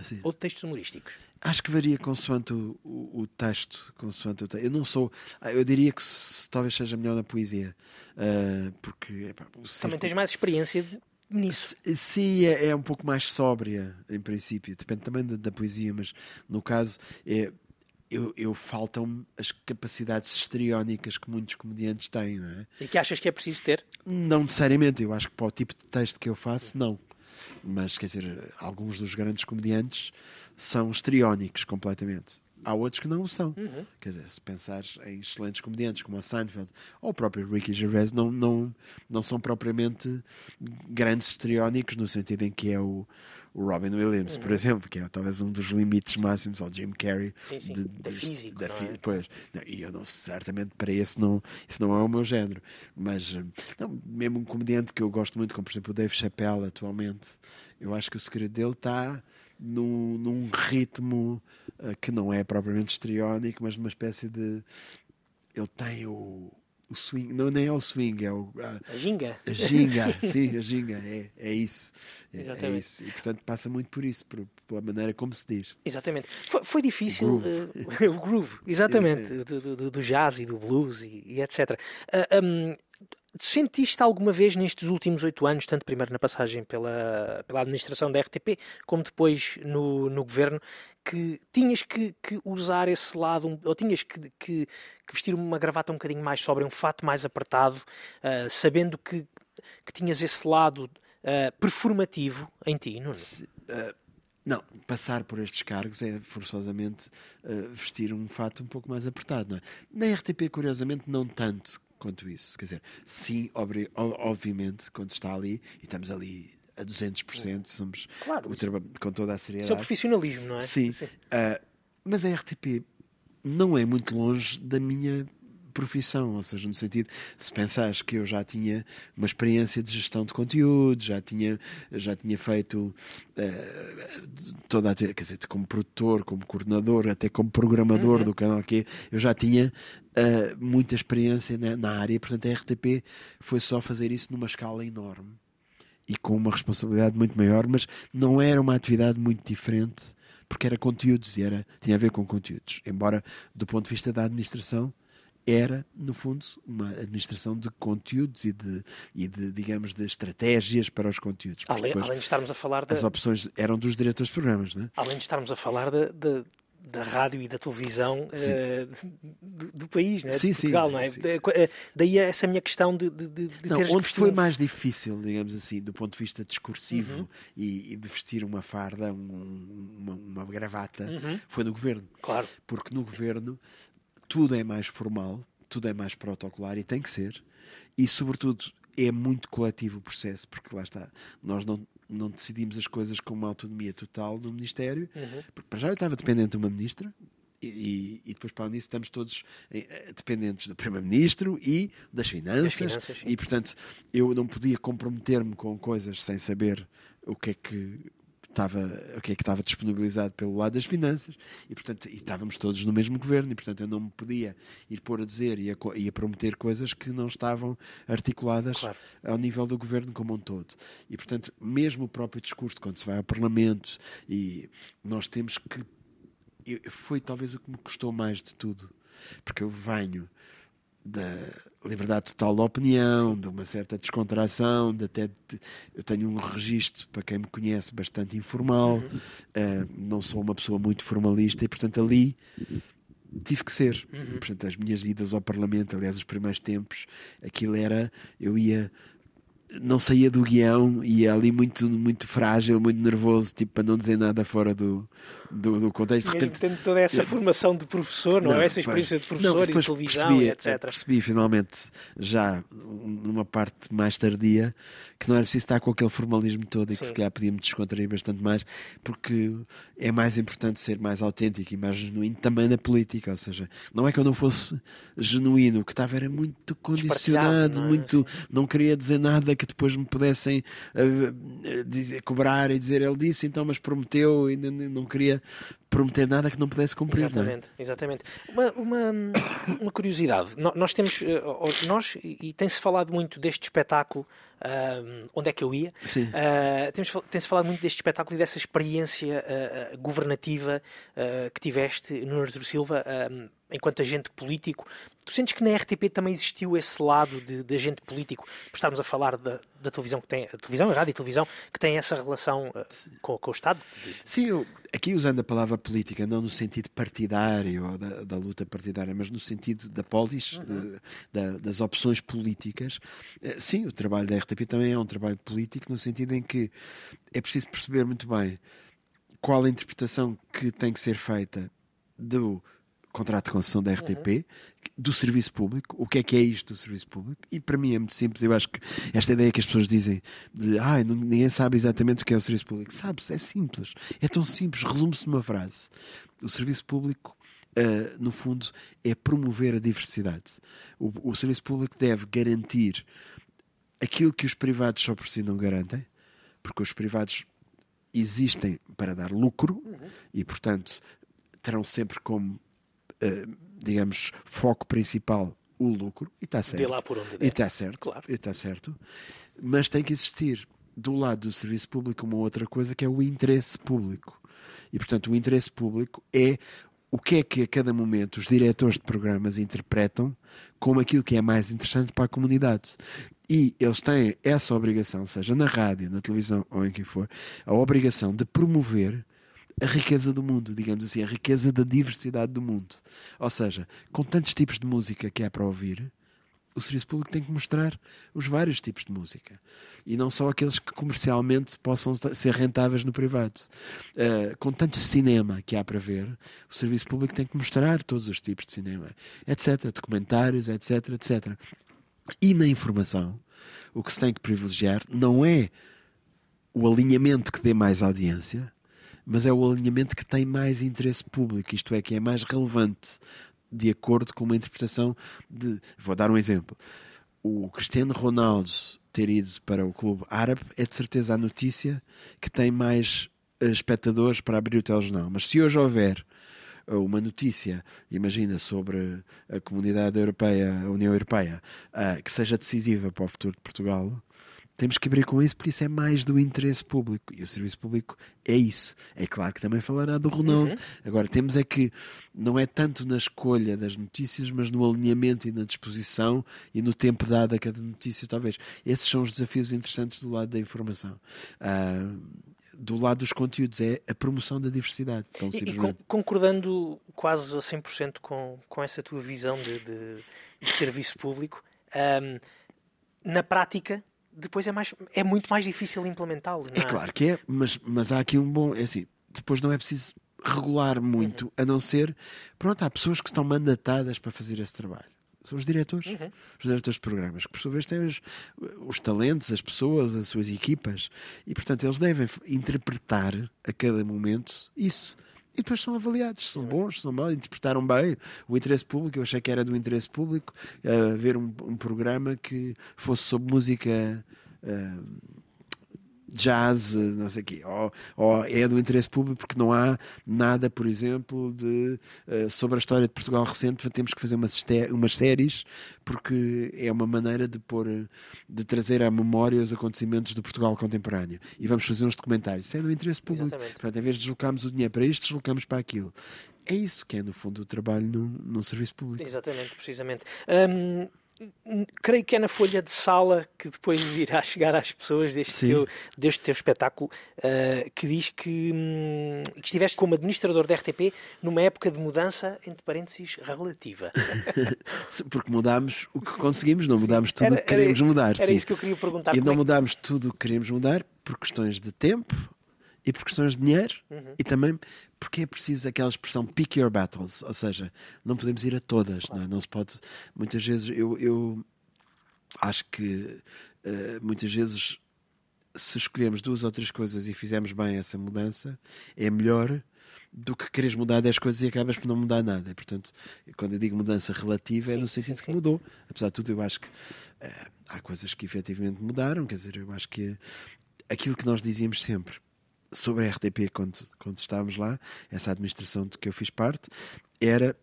Sim. ou de textos humorísticos? Acho que varia consoante o, o, o texto, consoante o texto. Eu não sou, ah, eu diria que se- talvez seja melhor na poesia, ah, porque epá, Também tens mais experiência de- nisso. Sim, é, é um pouco mais sóbria, em princípio. Depende também da, da poesia, mas no caso, é, eu, eu faltam as capacidades histriónicas que muitos comediantes têm, não é? E que achas que é preciso ter? Não necessariamente, eu acho que para o tipo de texto que eu faço, não. Mas, quer dizer, alguns dos grandes comediantes são histriónicos completamente. Há outros que não o são. Quer dizer, se pensares em excelentes comediantes como a Seinfeld ou o próprio Ricky Gervais, não, não, não são propriamente grandes histriónicos no sentido em que é o, o Robin Williams, por exemplo, que é talvez um dos limites máximos, ou Jim Carrey. Sim, sim, de- da fi- é? Pois, não, e eu não, certamente para esse não, isso não é o meu género. Mas, hum, não, mesmo um comediante que eu gosto muito, como por exemplo o Dave Chappelle atualmente, eu acho que o segredo dele está num, num ritmo que não é propriamente histriónico, mas numa espécie de. Ele tem o, o swing, não nem é o swing, é o. a- A ginga? a ginga, sim, a ginga, é, é isso. É, é isso. E portanto passa muito por isso, por- pela maneira como se diz. Exatamente. Foi, foi difícil. eh, o groove, exatamente. Do, do- do jazz e do blues e, e etc. Ah, hum, sentiste alguma vez nestes últimos oito anos, tanto primeiro na passagem pela, pela administração da RTP, como depois no, no governo, que tinhas que, que usar esse lado, ou tinhas que, que- que vestir uma gravata um bocadinho mais sobre, um fato mais apertado, ah, sabendo que, que tinhas esse lado ah, performativo em ti, Nuno? Se- ah, não, passar por estes cargos é forçosamente ah, vestir um fato um pouco mais apertado. Não é? Na RTP, curiosamente, não tanto quanto isso. Quer dizer, sim, obviamente, quando está ali, e estamos ali a 200%, somos Claro, com toda a Isso é o seriedade. profissionalismo, não é? Sim. Ah, mas a RTP não é muito longe da minha profissão, ou seja, no sentido, se pensares que eu já tinha uma experiência de gestão de conteúdo, já tinha, já tinha feito ah, toda a, quer dizer, como produtor, como coordenador, até como programador do canal que eu já tinha ah, muita experiência na, na área, portanto a RTP foi só fazer isso numa escala enorme e com uma responsabilidade muito maior, mas não era uma atividade muito diferente porque era conteúdos e era, tinha a ver com conteúdos. Embora, do ponto de vista da administração, era, no fundo, uma administração de conteúdos e de, e de digamos, de estratégias para os conteúdos. Além, além de estarmos a falar da, as opções eram dos diretores de programas, não é? além de estarmos a falar da, da, da rádio e da televisão eh, do, do país, não é? Sim, de sim, Portugal, sim, não é? sim. Da- eh, Daí essa minha questão de, de, de, de Não, onde foi mais difícil, digamos assim, do ponto de vista discursivo Uhum. e, e de vestir uma farda, um- uma, uma gravata, Uhum. foi no governo. Claro. Porque no governo tudo é mais formal, tudo é mais protocolar e tem que ser. E, sobretudo, é muito coletivo o processo, porque lá está, nós não, não decidimos as coisas com uma autonomia total no Ministério, Uhum. porque para já eu estava dependente de uma ministra. E, e- depois, para além disso, estamos todos eh, eh, dependentes do Primeiro-Ministro e das finanças. finanças, sim. e, portanto, eu não podia comprometer-me com coisas sem saber o que é que estava, o que é que estava disponibilizado pelo lado das finanças e portanto e estávamos todos no mesmo governo e portanto eu não me podia ir pôr a dizer e a, e a prometer coisas que não estavam articuladas Claro. ao nível do governo como um todo e portanto mesmo o próprio discurso quando se vai ao Parlamento e nós temos que foi talvez o que me custou mais de tudo porque eu venho da liberdade total da opinião, de uma certa descontração, de até de- eu tenho um registro, para quem me conhece, bastante informal, eh, não sou uma pessoa muito formalista e, portanto, ali tive que ser. Portanto, as minhas idas ao Parlamento, aliás, os primeiros tempos, aquilo era, eu ia não saía do guião, ia ali muito, muito frágil, muito nervoso, tipo, para não dizer nada fora do, do, do contexto. Mesmo tendo toda essa formação de professor, não, é? Essa experiência de professor não, e de televisão, percebi, etc. Percebi finalmente, já numa parte mais tardia, que não era preciso estar com aquele formalismo todo e que se calhar podíamos descontrair bastante mais, porque é mais importante ser mais autêntico e mais genuíno também na política. Ou seja, não é que eu não fosse genuíno, o que estava era muito condicionado, não é? muito. Não queria dizer nada que depois me pudessem uh, dizer, cobrar e dizer ele disse, então, mas prometeu e não, não queria prometer nada que não pudesse cumprir. é? Exatamente, exatamente. Uma, uma, uma curiosidade. Nós temos, eh, nós, e tem-se falado muito deste espetáculo, ah, onde é que eu ia? Temos, fal- tem-se falado muito deste espetáculo e dessa experiência ah, governativa que tiveste no Artur Silva enquanto agente político. Tu sentes que na RTP também existiu esse lado de, de agente político, por estarmos a falar da, da televisão que tem, a televisão, a rádio e televisão, que tem essa relação ah, com, com o Estado? Sim, eu, aqui usando a palavra política, não no sentido partidário ou da, da luta partidária, mas no sentido da polis, de- da- das opções políticas. eh, Sim, o trabalho da RTP também é um trabalho político, no sentido em que é preciso perceber muito bem qual a interpretação que tem que ser feita do contrato de concessão da RTP, do serviço público, o que é que é isto do serviço público, e para mim é muito simples, eu acho que esta ideia que as pessoas dizem de ah, ninguém sabe exatamente o que é o serviço público, sabe-se, é simples, é tão simples, resume-se numa frase. O serviço público, ah, no fundo, é promover a diversidade. O, o serviço público deve garantir aquilo que os privados só por si não garantem, porque os privados existem para dar lucro e, portanto, terão sempre como, digamos, foco principal o lucro, e está certo. lá por onde der. E está certo, Claro. e está certo. Mas tem que existir do lado do serviço público uma outra coisa que é o interesse público. E, portanto, o interesse público é o que é que a cada momento os diretores de programas interpretam como aquilo que é mais interessante para a comunidade. E eles têm essa obrigação, seja na rádio, na televisão ou em que for, a obrigação de promover a riqueza do mundo, digamos assim, a riqueza da diversidade do mundo. Ou seja, com tantos tipos de música que há para ouvir, o serviço público tem que mostrar os vários tipos de música e não só aqueles que comercialmente possam ser rentáveis no privado. Uh, com tanto cinema que há para ver, o serviço público tem que mostrar todos os tipos de cinema, etc. Documentários, etc, etc. E na informação, o que se tem que privilegiar não é o alinhamento que dê mais audiência, mas é o alinhamento que tem mais interesse público, isto é, que é mais relevante de acordo com uma interpretação de. Vou dar um exemplo. O Cristiano Ronaldo ter ido para o clube árabe é de certeza a notícia que tem mais eh, espectadores para abrir o telejornal. Mas se hoje houver eh, uma notícia, imagina, sobre a comunidade europeia, a União Europeia, uh, que seja decisiva para o futuro de Portugal, temos que abrir com isso porque isso é mais do interesse público e o serviço público é isso. É claro que também falará do Ronaldo. Uhum. Agora, temos é que não é tanto na escolha das notícias, mas no alinhamento e na disposição e no tempo dado a cada notícia, talvez. Esses são os desafios interessantes do lado da informação. Uh, do lado dos conteúdos, é a promoção da diversidade. Tão e, e concordando quase a 100% com, com essa tua visão de, de, de serviço público, um, na prática depois é, mais, é muito mais difícil implementá-lo. É? é? claro que é, mas, mas há aqui um bom. É assim, depois não é preciso regular muito, uhum. a não ser. Pronto, há pessoas que estão mandatadas para fazer esse trabalho. São os diretores, uhum. os diretores de programas, que por sua vez têm os, os talentos, as pessoas, as suas equipas, e portanto eles devem interpretar a cada momento isso. E depois são avaliados, são bons, são maus, interpretaram bem o interesse público. Eu achei que era do interesse público uh, ver um, um, programa que fosse sobre música uh, jazz, não sei o quê, ou, ou, é do interesse público porque não há nada, por exemplo, de, uh, sobre a história de Portugal recente. Temos que fazer umas, umas séries porque é uma maneira de pôr, de trazer à memória os acontecimentos do Portugal contemporâneo. E vamos fazer uns documentários. Isso é do interesse público. Exatamente. Portanto, em vez de deslocarmos o dinheiro para isto, deslocamos para aquilo. É isso que é, no fundo, o trabalho num, num serviço público. Exatamente, precisamente. Hum, creio que é na folha de sala que depois irá chegar às pessoas deste, teu, deste teu espetáculo uh, que diz que, hum, que estiveste como administrador da RTP numa época de mudança, entre parênteses, relativa. Porque mudámos o que conseguimos, não mudámos tudo o que queríamos mudar. Era sim. isso que eu queria perguntar. E não é? mudámos tudo o que queríamos mudar por questões de tempo e por questões de dinheiro e também porque é preciso aquela expressão pick your battles, ou seja, não podemos ir a todas, não, é? não se pode. Muitas vezes eu, eu acho que eh, muitas vezes se escolhemos duas ou três coisas e fizermos bem essa mudança, é melhor do que queres mudar 10 coisas e acabas por não mudar nada. E, portanto, quando eu digo mudança relativa, é no sentido que mudou. Apesar de tudo, eu acho que eh, há coisas que efetivamente mudaram. Quer dizer, eu acho que aquilo que nós dizíamos sempre sobre a RTP quando, quando estávamos lá, essa administração de que eu fiz parte, era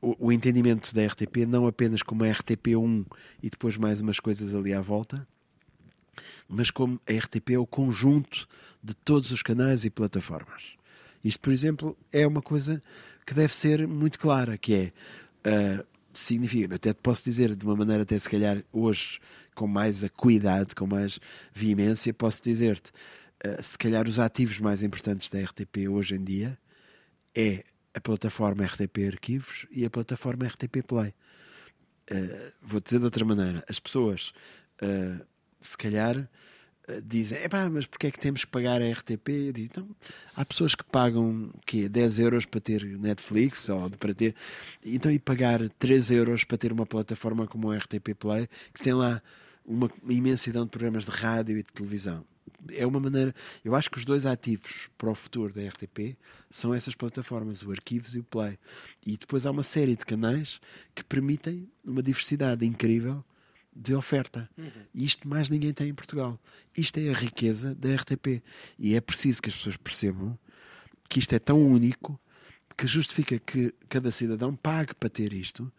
o, o entendimento da RTP não apenas como a RTP1 e depois mais umas coisas ali à volta, mas como a RTP é o conjunto de todos os canais e plataformas. Isto, por exemplo, é uma coisa que deve ser muito clara, que é uh, significa, até te posso dizer de uma maneira até se calhar hoje com mais acuidade, com mais veemência, posso dizer-te, uh, se calhar os ativos mais importantes da RTP hoje em dia é a plataforma RTP Arquivos e a plataforma RTP Play. Uh, vou dizer de outra maneira, as pessoas uh, se calhar dizem, Epá, mas porquê é que temos que pagar a RTP? Eu digo, então, há pessoas que pagam que 10 euros para ter Netflix ou para ter. Então, e pagar 3 euros para ter uma plataforma como a RTP Play, que tem lá uma imensidão de programas de rádio e de televisão. É uma maneira. Eu acho que os dois ativos para o futuro da RTP são essas plataformas, o Arquivos e o Play. E depois há uma série de canais que permitem uma diversidade incrível de oferta. Uhum. E isto mais ninguém tem em Portugal. Isto é a riqueza da RTP. E é preciso que as pessoas percebam que isto é tão único que justifica que cada cidadão pague para ter isto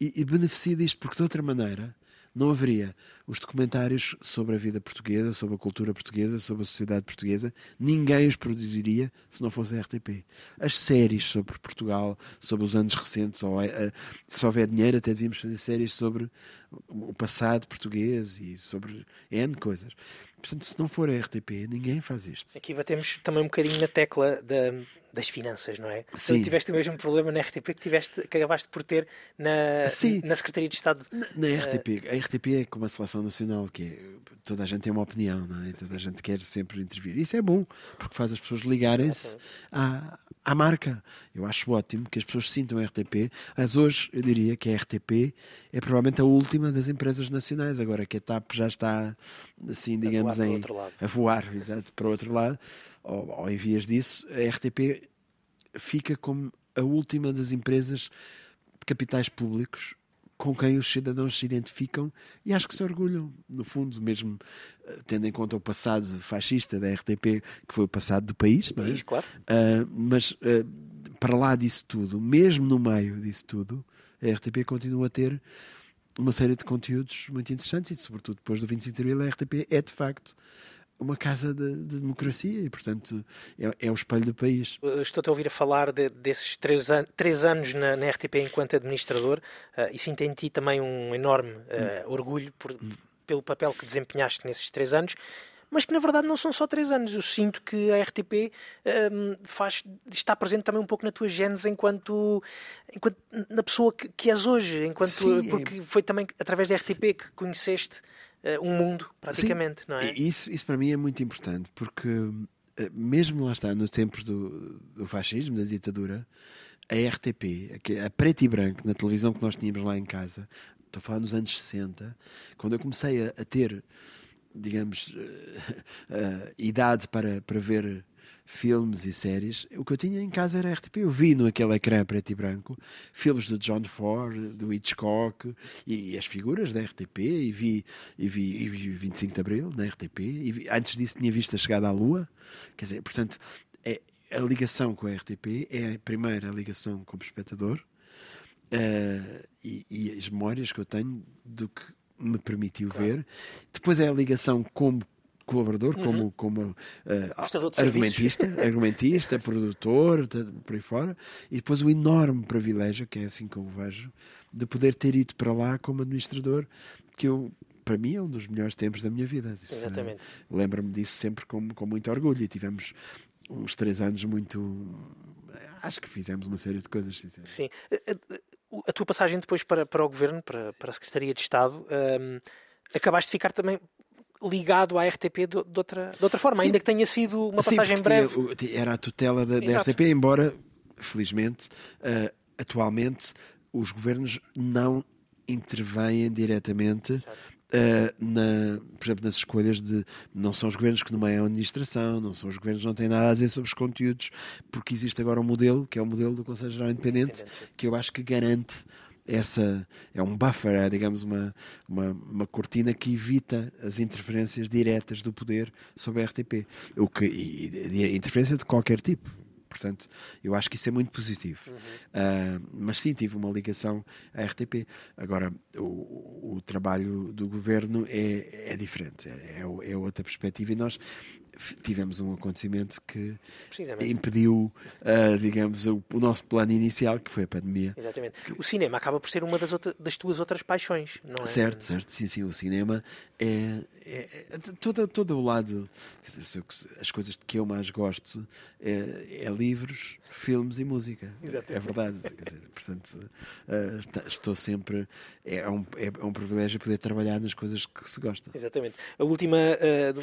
e, e beneficie disto, porque de outra maneira não haveria os documentários sobre a vida portuguesa, sobre a cultura portuguesa, sobre a sociedade portuguesa. Ninguém os produziria se não fosse a RTP. As séries sobre Portugal, sobre os anos recentes, ou uh, se houver dinheiro, até devíamos fazer séries sobre o passado português e sobre N coisas. Portanto, se não for a RTP, ninguém faz isto. Aqui batemos também um bocadinho na tecla da, das finanças, não é? Sim. Tu tiveste o mesmo problema na RTP que, tiveste, que acabaste por ter na, Sim. na Secretaria de Estado. Na, na RTP. A RTP é como a Seleção Nacional, que é, toda a gente tem uma opinião, não é? Toda a gente quer sempre intervir. Isso é bom, porque faz as pessoas ligarem-se à, à marca. Eu acho ótimo que as pessoas sintam a RTP. Mas hoje eu diria que a RTP é provavelmente a última das empresas nacionais. Agora que a TAP já está, assim, digamos, a voar, em, a voar exato, para o outro lado, ou, ou em vias disso, a RTP fica como a última das empresas de capitais públicos com quem os cidadãos se identificam e acho que se orgulham, no fundo, mesmo eh, tendo em conta o passado fascista da RTP, que foi o passado do país, não é? País, claro. Uh, mas uh, para lá disso tudo, mesmo no meio disso tudo, a RTP continua a ter uma série de conteúdos muito interessantes e, sobretudo, depois do 25 de Abril, a RTP é de facto uma casa de, de democracia e, portanto, é, é, o espelho do país. Estou-te a ouvir a falar de, desses três, an três anos na, na, RTP enquanto administrador uh, e sinto em ti também um enorme uh, hum. orgulho por, hum. pelo papel que desempenhaste nesses três anos mas que na verdade não são só três anos. Eu sinto que a RTP um, faz, está presente também um pouco na tua gênese enquanto, enquanto na pessoa que, que és hoje, enquanto, Sim, porque é... foi também através da RTP que conheceste um mundo, praticamente, Sim, não é? Isso, isso para mim é muito importante, porque uh, mesmo lá está, nos tempos do, do fascismo, da ditadura, a RTP, a preto e branco, na televisão que nós tínhamos lá em casa, estou a falar nos anos 60, quando eu comecei a, a ter, digamos, uh, idade para, para ver filmes e séries, o que eu tinha em casa era RTP. Eu vi no aquele ecrã preto e branco filmes do John Ford, do Hitchcock e, e as figuras da RTP e vi, e vi, e vi 25 de Abril na RTP. E vi, antes disso tinha visto a chegada à Lua. Quer dizer, portanto, é, a ligação com a RTP é a primeira ligação como espectador uh, e, e as memórias que eu tenho do que me permitiu claro. ver. Depois é a ligação como colaborador, uhum. como, como uh, argumentista, argumentista, produtor, por aí fora, e depois o enorme privilégio, que é assim que eu vejo, de poder ter ido para lá como administrador, que eu para mim é um dos melhores tempos da minha vida. Isso, Exatamente. Uh, Lembro-me disso sempre com, com muito orgulho e tivemos uns três anos muito. Acho que fizemos uma série de coisas, sinceramente. Sim. A, a, tua passagem depois para, para o governo, para, para a Secretaria de Estado, um, acabaste de ficar também ligado à RTP de, de outra, de outra forma, Sim. ainda que tenha sido uma Sim, passagem breve. era a tutela da, da. RTP, embora, felizmente, eh, atualmente os governos não intervêm diretamente. eh, na, por exemplo, nas escolhas de. Não são os governos que nomeiam a administração, não são os governos que não têm nada a dizer sobre os conteúdos, porque existe agora um modelo, que é o modelo do Conselho Geral Independente, que eu acho que garante essa. É um buffer, é, digamos, uma, uma, uma cortina que evita as interferências diretas do poder sobre a RTP. O que, e, e- interferência de qualquer tipo. Portanto, eu acho que isso é muito positivo. Ah, mas sim, tive uma ligação à RTP. Agora, o, o trabalho do governo é, é diferente, é, é é outra perspectiva. E nós tivemos um acontecimento que impediu, ah, digamos, o, o nosso plano inicial, que foi a pandemia. Exatamente. O cinema acaba por ser uma das, outra- das tuas outras paixões, não é? Certo, certo, sim, sim. O cinema é, é, é todo, todo o lado, dizer, as coisas de que eu mais gosto é, é livros, filmes e música. Exatamente. É verdade. Dizer, portanto, tá- estou sempre. É um, é, é um privilégio poder trabalhar nas coisas que se gosta. Exatamente. A última, eh,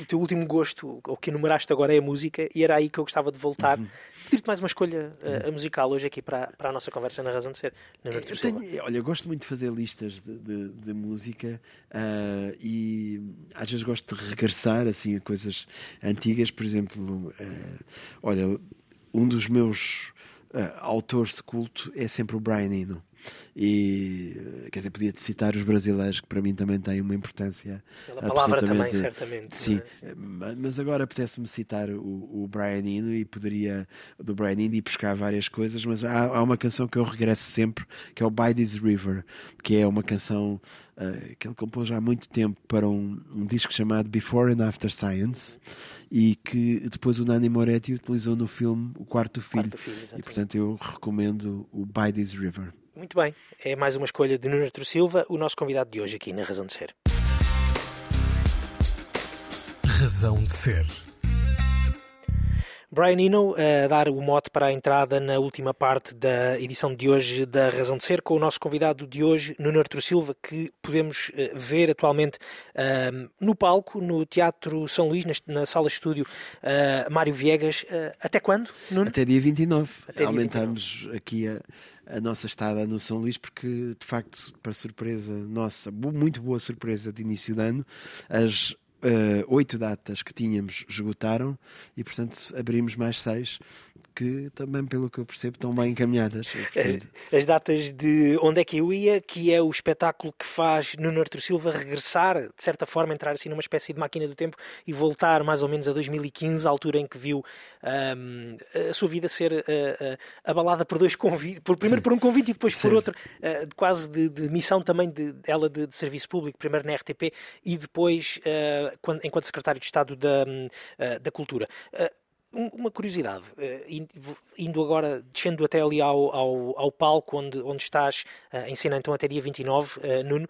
o teu último gosto, o que enumeraste agora é a música, e era aí que eu gostava de voltar. Uhum. Pedir-te mais uma escolha eh, musical hoje aqui para, para a nossa conversa na Razão de Ser. Na Eu tenho, olha, eu gosto muito de fazer listas de, de- de música ah, e às vezes gosto de regressar assim, a coisas antigas. Por exemplo, ah, olha, um dos meus ah, autores de culto é sempre o Brian Eno. E eh, quer dizer, podia-te citar os brasileiros, que para mim também têm uma importância. Pela palavra também, certamente. Sim, é? Ma- mas agora apetece-me citar o, o Brian Eno e poderia do Brian Eno e buscar várias coisas, mas há, há uma canção que eu regresso sempre que é o By This River, que é uma canção ah, que ele compôs há muito tempo para um, um disco chamado Before and After Science e que depois o Nani Moretti utilizou no filme O Quarto Filho. Quarto Filho, e portanto eu recomendo o By This River. Muito bem. É mais uma escolha de Nuno Artur Silva, o nosso convidado de hoje aqui na Razão de Ser. Razão de ser. Brian Eno a dar o mote para a entrada na última parte da edição de hoje da Razão de Ser, com o nosso convidado de hoje, Nuno Artur Silva, que podemos eh, ver atualmente ahm, no palco, no Teatro São Luís, na sala estúdio ah, Mário Viegas. Ah, até quando, Nuno? Até dia 29. Até dia Aumentamos aqui a, a nossa estada no São Luís, porque de facto, para surpresa nossa, muito boa surpresa de início de ano, as eh, oito datas que tínhamos esgotaram e, portanto, abrimos mais seis, que também, pelo que eu percebo, estão bem encaminhadas. As datas de Onde é que eu ia, que é o espetáculo que faz Nuno Artur Silva regressar, de certa forma, entrar assim numa espécie de máquina do tempo e voltar mais ou menos a 2015, a altura em que viu ahm, a sua vida ser ah, ah, abalada por dois convites, por, primeiro por um convite e depois por Certo. outro, de quase de, de missão também de, ela de, de serviço público, primeiro na RTP e depois quando- enquanto secretário de Estado da, hum, da Cultura. Um- uma curiosidade, eh, in- indo agora, descendo até ali ao, ao, ao palco onde, onde estás eh, em cena, então até dia 29, eh, Nuno,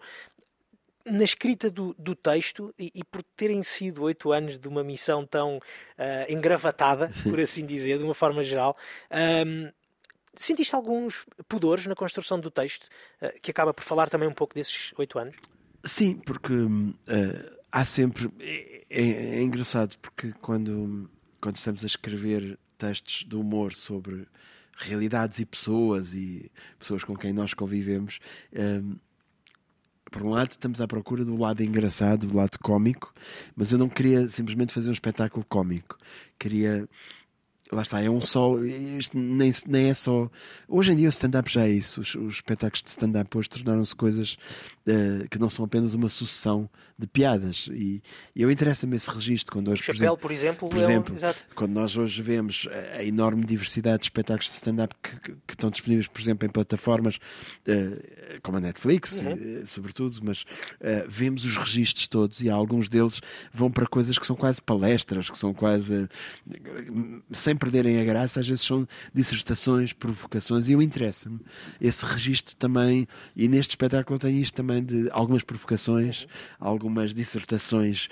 na escrita do, do texto e, e por terem sido oito anos de uma missão tão eh, engravatada, por assim dizer, de uma forma geral, ahm, sentiste alguns pudores na construção do texto, eh, que acaba por falar também um pouco desses oito anos? Sim, porque eh, há sempre. É, é- é engraçado, porque quando, quando estamos a escrever textos de humor sobre realidades e pessoas e pessoas com quem nós convivemos, hum, por um lado estamos à procura do lado engraçado, do lado cómico, mas eu não queria simplesmente fazer um espetáculo cómico. Queria. Lá está, é um só. Isto nem, nem é só. Hoje em dia o stand-up já é isso. Os, os espetáculos de stand-up hoje tornaram-se coisas eh, que não são apenas uma sucessão de piadas. E, e eu interessa-me esse registro quando hoje. O por Chapéu, exemplo, por exemplo, por é um- exemplo, exato. quando nós hoje vemos a- enorme diversidade de espetáculos de stand-up que, que- que estão disponíveis, por exemplo, em plataformas eh, como a Netflix, Uhum. eh, sobretudo, mas vemos os registros todos e alguns deles vão para coisas que são quase palestras, que são quase sem perderem a graça, às vezes são dissertações, provocações, e eu interessa-me esse registro também, e neste espetáculo tenho isto também de algumas provocações, algumas dissertações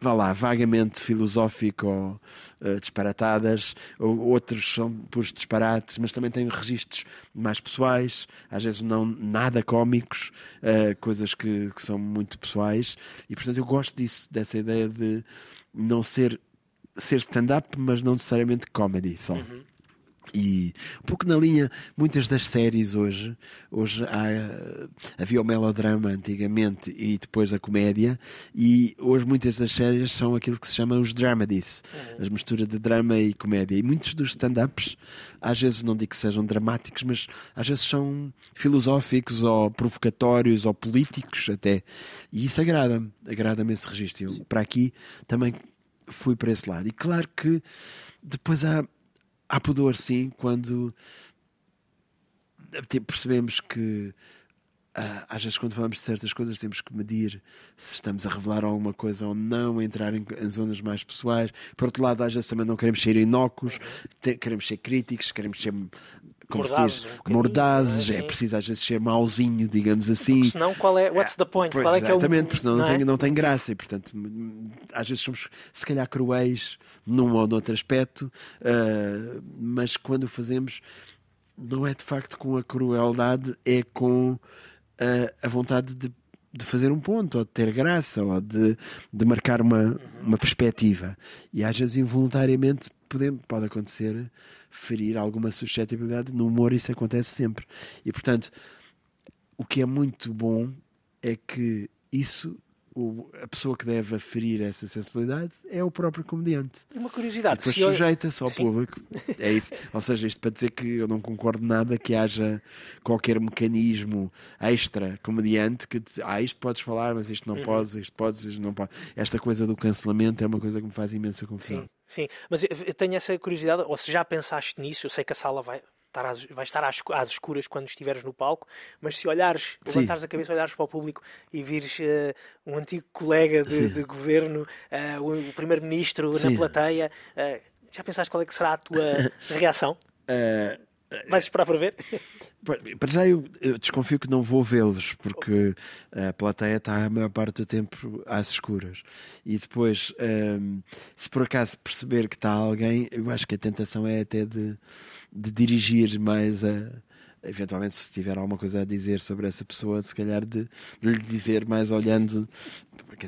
vá lá, vagamente filosófico ou uh, disparatadas, ou, outros são puros disparates, mas também têm registros mais pessoais, às vezes não nada cómicos, uh, coisas que, que, são muito pessoais, e portanto eu gosto disso, dessa ideia de não ser, ser stand-up, mas não necessariamente comedy só. Uhum. E um pouco na linha, muitas das séries hoje, hoje há, havia o melodrama antigamente e depois a comédia, e hoje muitas das séries são aquilo que se chama os dramedies, uhum. as misturas de drama e comédia. E muitos dos stand-ups, às vezes não digo que sejam dramáticos, mas às vezes são filosóficos ou provocatórios ou políticos até. E isso agrada-me, agrada-me esse registro. Eu, para aqui também fui para esse lado. E claro que depois há há pudor, sim, quando percebemos que ah, às vezes quando falamos de certas coisas temos que medir se estamos a revelar alguma coisa ou não, entrar em, em zonas mais pessoais. Por outro lado, às vezes também não queremos ser inócuos, queremos ser críticos, queremos ser como mordazes, se diz, um mordazes, é, é preciso às vezes ser mauzinho, digamos assim. Porque senão, qual é, what's the point? Pois, qual é exatamente, que é o... porque senão não, não, tem, não tem graça e, portanto, às vezes somos se calhar cruéis num ou noutro aspecto, uh, mas quando o fazemos, não é de facto com a crueldade, é com uh, a vontade de de fazer um ponto, ou de ter graça, ou de, de marcar uma, uma perspectiva. E às vezes involuntariamente pode, pode acontecer ferir alguma suscetibilidade. No humor isso acontece sempre. E portanto, o que é muito bom é que isso o, a pessoa que deve aferir essa sensibilidade é o próprio comediante. Uma curiosidade. E depois sujeita-se ao Sim. público. É isso. Ou seja, isto para dizer que eu não concordo nada que haja qualquer mecanismo extra comediante que diz, ah, isto podes falar, mas isto não uhum. podes, isto podes, isto não podes. Esta coisa do cancelamento é uma coisa que me faz imensa confusão. Sim. Sim, mas eu tenho essa curiosidade, ou se já pensaste nisso, eu sei que a sala vai, estar às, vai estar às, às, escuras quando estiveres no palco, mas se olhares, Sim. levantares a cabeça, olhares para o público e vires uh, um antigo colega de, de governo, uh, o, o primeiro-ministro na plateia, uh, já pensaste qual é que será a tua reação? Vais esperar para ver? Para já eu, eu, desconfio que não vou vê-los, porque a plateia está a maior parte do tempo às escuras. E depois, um, se por acaso perceber que está alguém, eu acho que a tentação é até de de dirigir mais a. Eventualmente, se tiver alguma coisa a dizer sobre essa pessoa, se calhar de, de lhe dizer mais olhando,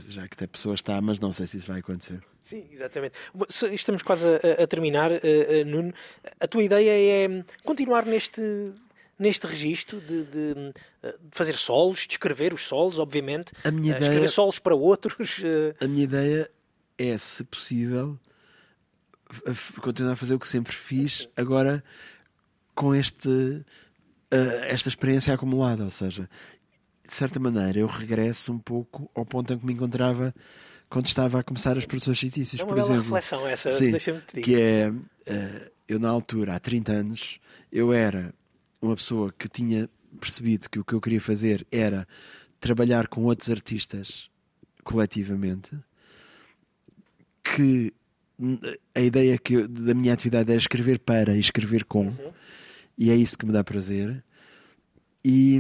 já que a pessoa está, mas não sei se isso vai acontecer. Sim, exatamente. Estamos quase a, a terminar, uh, uh, Nuno. A tua ideia é continuar neste, neste registro de, de, de, fazer solos, de escrever os solos, obviamente, a minha ideia, escrever solos para outros. A minha ideia é, se possível, continuar a fazer o que sempre fiz, agora com este, esta experiência acumulada. Ou seja, de certa maneira, eu regresso um pouco ao ponto em que me encontrava quando estava a começar as produções fictícias, é uma por exemplo. reflexão essa, deixa-me te Que é, uh, eu na altura, há 30 anos, eu era uma pessoa que tinha percebido que o que eu queria fazer era trabalhar com outros artistas coletivamente, que a ideia que eu, da minha atividade era escrever para e escrever com, uhum. E é isso que me dá prazer. E,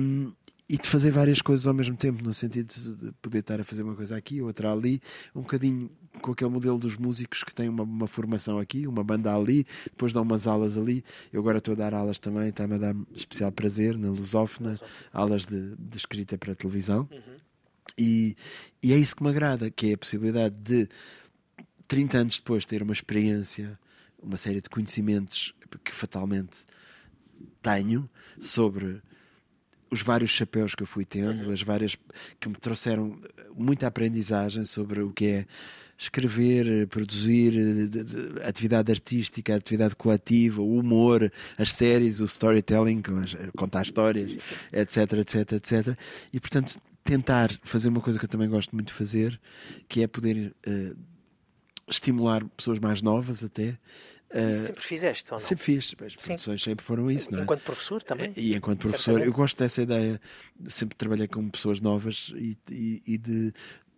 e de fazer várias coisas ao mesmo tempo, no sentido de poder estar a fazer uma coisa aqui, outra ali, um bocadinho com aquele modelo dos músicos que têm uma, uma formação aqui, uma banda ali, depois dão umas aulas ali. Eu agora estou a dar aulas também, está-me a dar especial prazer na Lusófona, aulas de, de escrita para televisão. Uhum. E, e é isso que me agrada, que é a possibilidade de 30 anos depois ter uma experiência, uma série de conhecimentos que fatalmente tenho sobre os vários chapéus que eu fui tendo, uhum. as várias que me trouxeram muita aprendizagem sobre o que é escrever, produzir, atividade artística, atividade coletiva, o humor, as séries, o storytelling, contar histórias, etc, etc, etc. E portanto tentar fazer uma coisa que eu também gosto muito de fazer, que é poder uh, estimular pessoas mais novas até. Uh, sempre fizeste, ou não? Sempre fiz. As produções sempre foram isso, não é? Enquanto professor também? E enquanto professor, Certamente. eu gosto dessa ideia. Sempre trabalhei com pessoas novas e, e, e de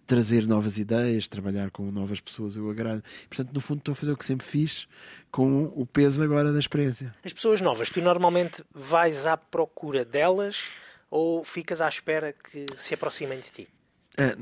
trazer novas ideias, trabalhar com novas pessoas, eu agrado. Portanto, no fundo, estou a fazer o que sempre fiz, com o peso agora da experiência. As pessoas novas, tu normalmente vais à procura delas ou ficas à espera que se aproximem de ti? Ah,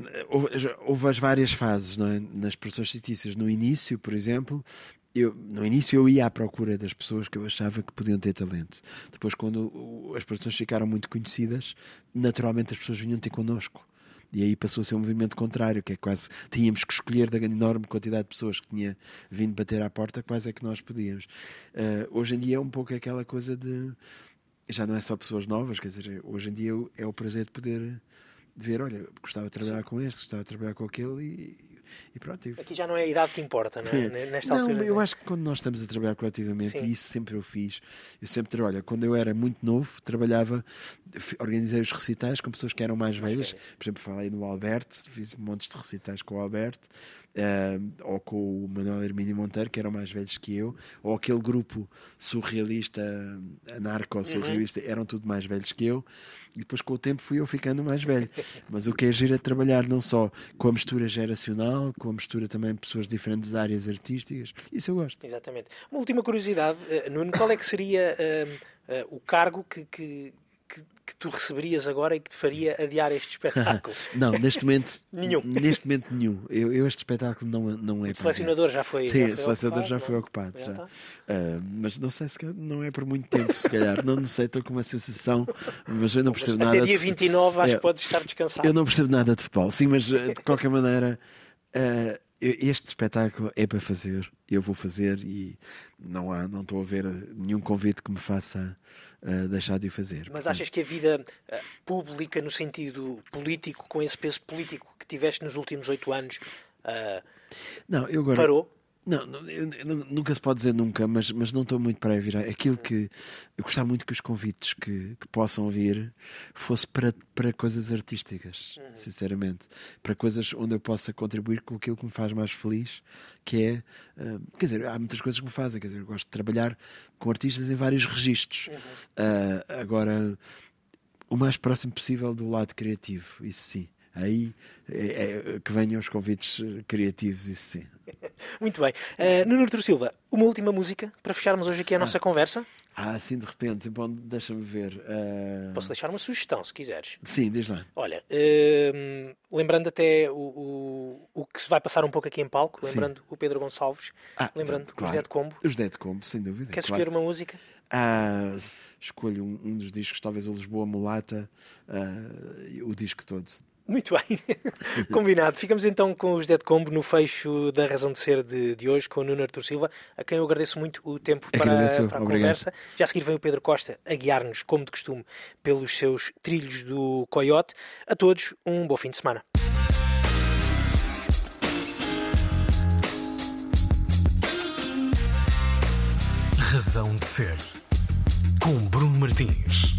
houve- as várias fases não é? nas produções fictícias. No início, por exemplo, eu, no início eu ia à procura das pessoas que eu achava que podiam ter talento. Depois, quando as produções ficaram muito conhecidas, naturalmente as pessoas vinham ter connosco. E aí passou a ser um movimento contrário, que é quase tínhamos que escolher da enorme quantidade de pessoas que tinha vindo bater à porta, quais é que nós podíamos. Ah, hoje em dia é um pouco aquela coisa de já não é só pessoas novas, quer dizer, hoje em dia é o prazer de poder ver, olha, gostava de trabalhar com este, gostava de trabalhar com aquele e, e pronto. e- Aqui já não é a idade que importa, não é? Nesta não, altura. eu né? acho que quando nós estamos a trabalhar coletivamente, Sim. e isso sempre eu fiz, eu sempre, tra- olha, quando eu era muito novo, trabalhava, organizei os recitais com pessoas que eram mais velhas, por exemplo, falei no Alberto, fiz montes de recitais com o Alberto, eh, ou com o Manuel Hermínio Monteiro, que eram mais velhos que eu, ou aquele grupo surrealista, anarco-surrealista, Uhum. eram tudo mais velhos que eu, e depois com o tempo fui eu ficando mais velho. Mas o que é giro é trabalhar não só com a mistura geracional, com a mistura também de pessoas de diferentes áreas artísticas, isso eu gosto. Exatamente. Uma última curiosidade, eh, Nuno, qual é que seria eh, eh, o cargo que, que, que, tu receberias agora e que te faria adiar este espetáculo? Não, neste momento Nenhum. Neste momento nenhum. Eu, eu este espetáculo não, não é O selecionador já foi. Sim, já o foi selecionador já ocupado, foi não? ocupado. Já já. Ah, mas não sei se calhar não é por muito tempo, se calhar. não, não sei, estou com uma sensação, mas eu não percebo Até nada. dia de- 29 acho É, que podes estar descansado. Eu não percebo nada de futebol, sim, mas eh, de qualquer maneira, eu- este espetáculo é para fazer, eu vou fazer e não há, não estou a ver nenhum convite que me faça deixar de o fazer. Mas Portanto, achas que a vida eh, pública, no sentido político, com esse peso político que tiveste nos últimos oito anos, eh, não, eu agora, parou? Não, não, nunca se pode dizer nunca, mas, mas não estou muito para virar. Aquilo que eu gostava muito que os convites que, que possam vir fosse para, para coisas artísticas, sinceramente. Para coisas onde eu possa contribuir com aquilo que me faz mais feliz, que é. ah, quer dizer, há muitas coisas que me fazem. Quer dizer, eu gosto de trabalhar com artistas em vários registros. Ah, agora, o mais próximo possível do lado criativo, isso sim. Aí é, é, que venham os convites eh, criativos, isso sim. Muito bem. Eh, Nuno Arturo Silva, uma última música para fecharmos hoje aqui a nossa conversa. Ah, assim de repente, bom, deixa-me ver. ah, Posso deixar uma sugestão, se quiseres. Sim, diz lá. Olha, hum, lembrando até o, o, o que se vai passar um pouco aqui em palco, Sim. lembrando o Pedro Gonçalves, Ah, lembrando então, o claro. José de Combo. Os Dead Combo, sem dúvida. Queres claro. escolher uma música? Ah, escolho um, um dos discos, talvez o Lisboa Mulata, ah, o disco todo. Muito bem, combinado. Ficamos então com os Dead Combo no fecho da razão de ser de, de hoje, com o Nuno Artur Silva, a quem eu agradeço muito o tempo para, Agradeço, para a obrigado. conversa. Já a seguir vem o Pedro Costa a guiar-nos, como de costume, pelos seus trilhos do Coyote. A todos, um bom fim de semana. Razão de Ser. Com Bruno Martins.